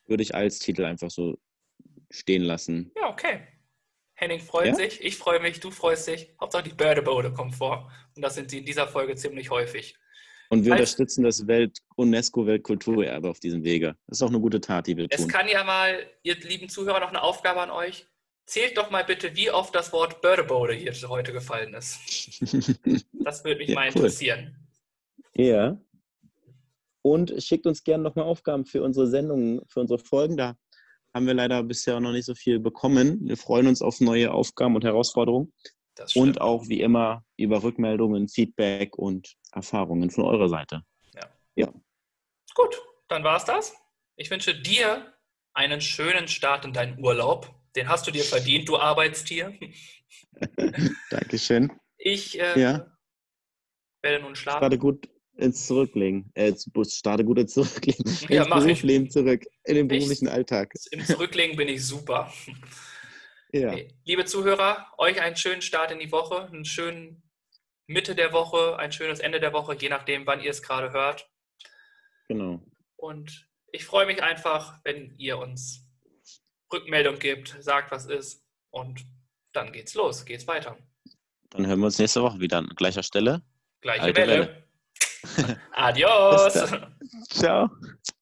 Würde ich als Titel einfach so stehen lassen. Ja, okay. Henning freut Ja? sich, ich freue mich, du freust dich. Hauptsache die Bördebode kommt vor. Und das sind sie in dieser Folge ziemlich häufig. Und wir Als- unterstützen das Welt UNESCO-Weltkulturerbe auf diesem Wege. Das ist auch eine gute Tat, die wir Es tun. kann ja mal, ihr lieben Zuhörer, noch eine Aufgabe an euch. Zählt doch mal bitte, wie oft das Wort Bördebode hier heute gefallen ist. Das würde mich Ja, mal cool. interessieren. ja. Und schickt uns gerne nochmal Aufgaben für unsere Sendungen, für unsere Folgen. Da haben wir leider bisher noch nicht so viel bekommen. Wir freuen uns auf neue Aufgaben und Herausforderungen. Und auch wie immer über Rückmeldungen, Feedback und Erfahrungen von eurer Seite. Gut, dann war's das. Ich wünsche dir einen schönen Start in deinen Urlaub. Den hast du dir verdient, du Arbeitstier. Dankeschön. Ich äh, Ja. werde nun schlafen. Starte gut ins Zurücklegen. Äh, zu- starte gut ins Zurücklegen. Ja, ins mach ich. Berufsleben zurück. In den Ich- beruflichen Alltag. Im Zurücklegen bin ich super. Ja. Liebe Zuhörer, euch einen schönen Start in die Woche, einen schönen Mitte der Woche, ein schönes Ende der Woche, je nachdem, wann ihr es gerade hört. Genau. Und ich freue mich einfach, wenn ihr uns Rückmeldung gibt, sagt, was ist. Und dann geht's los, geht's weiter. Dann hören wir uns nächste Woche wieder an gleicher Stelle. Gleiche Alte Welle. Adios. Bis Ciao.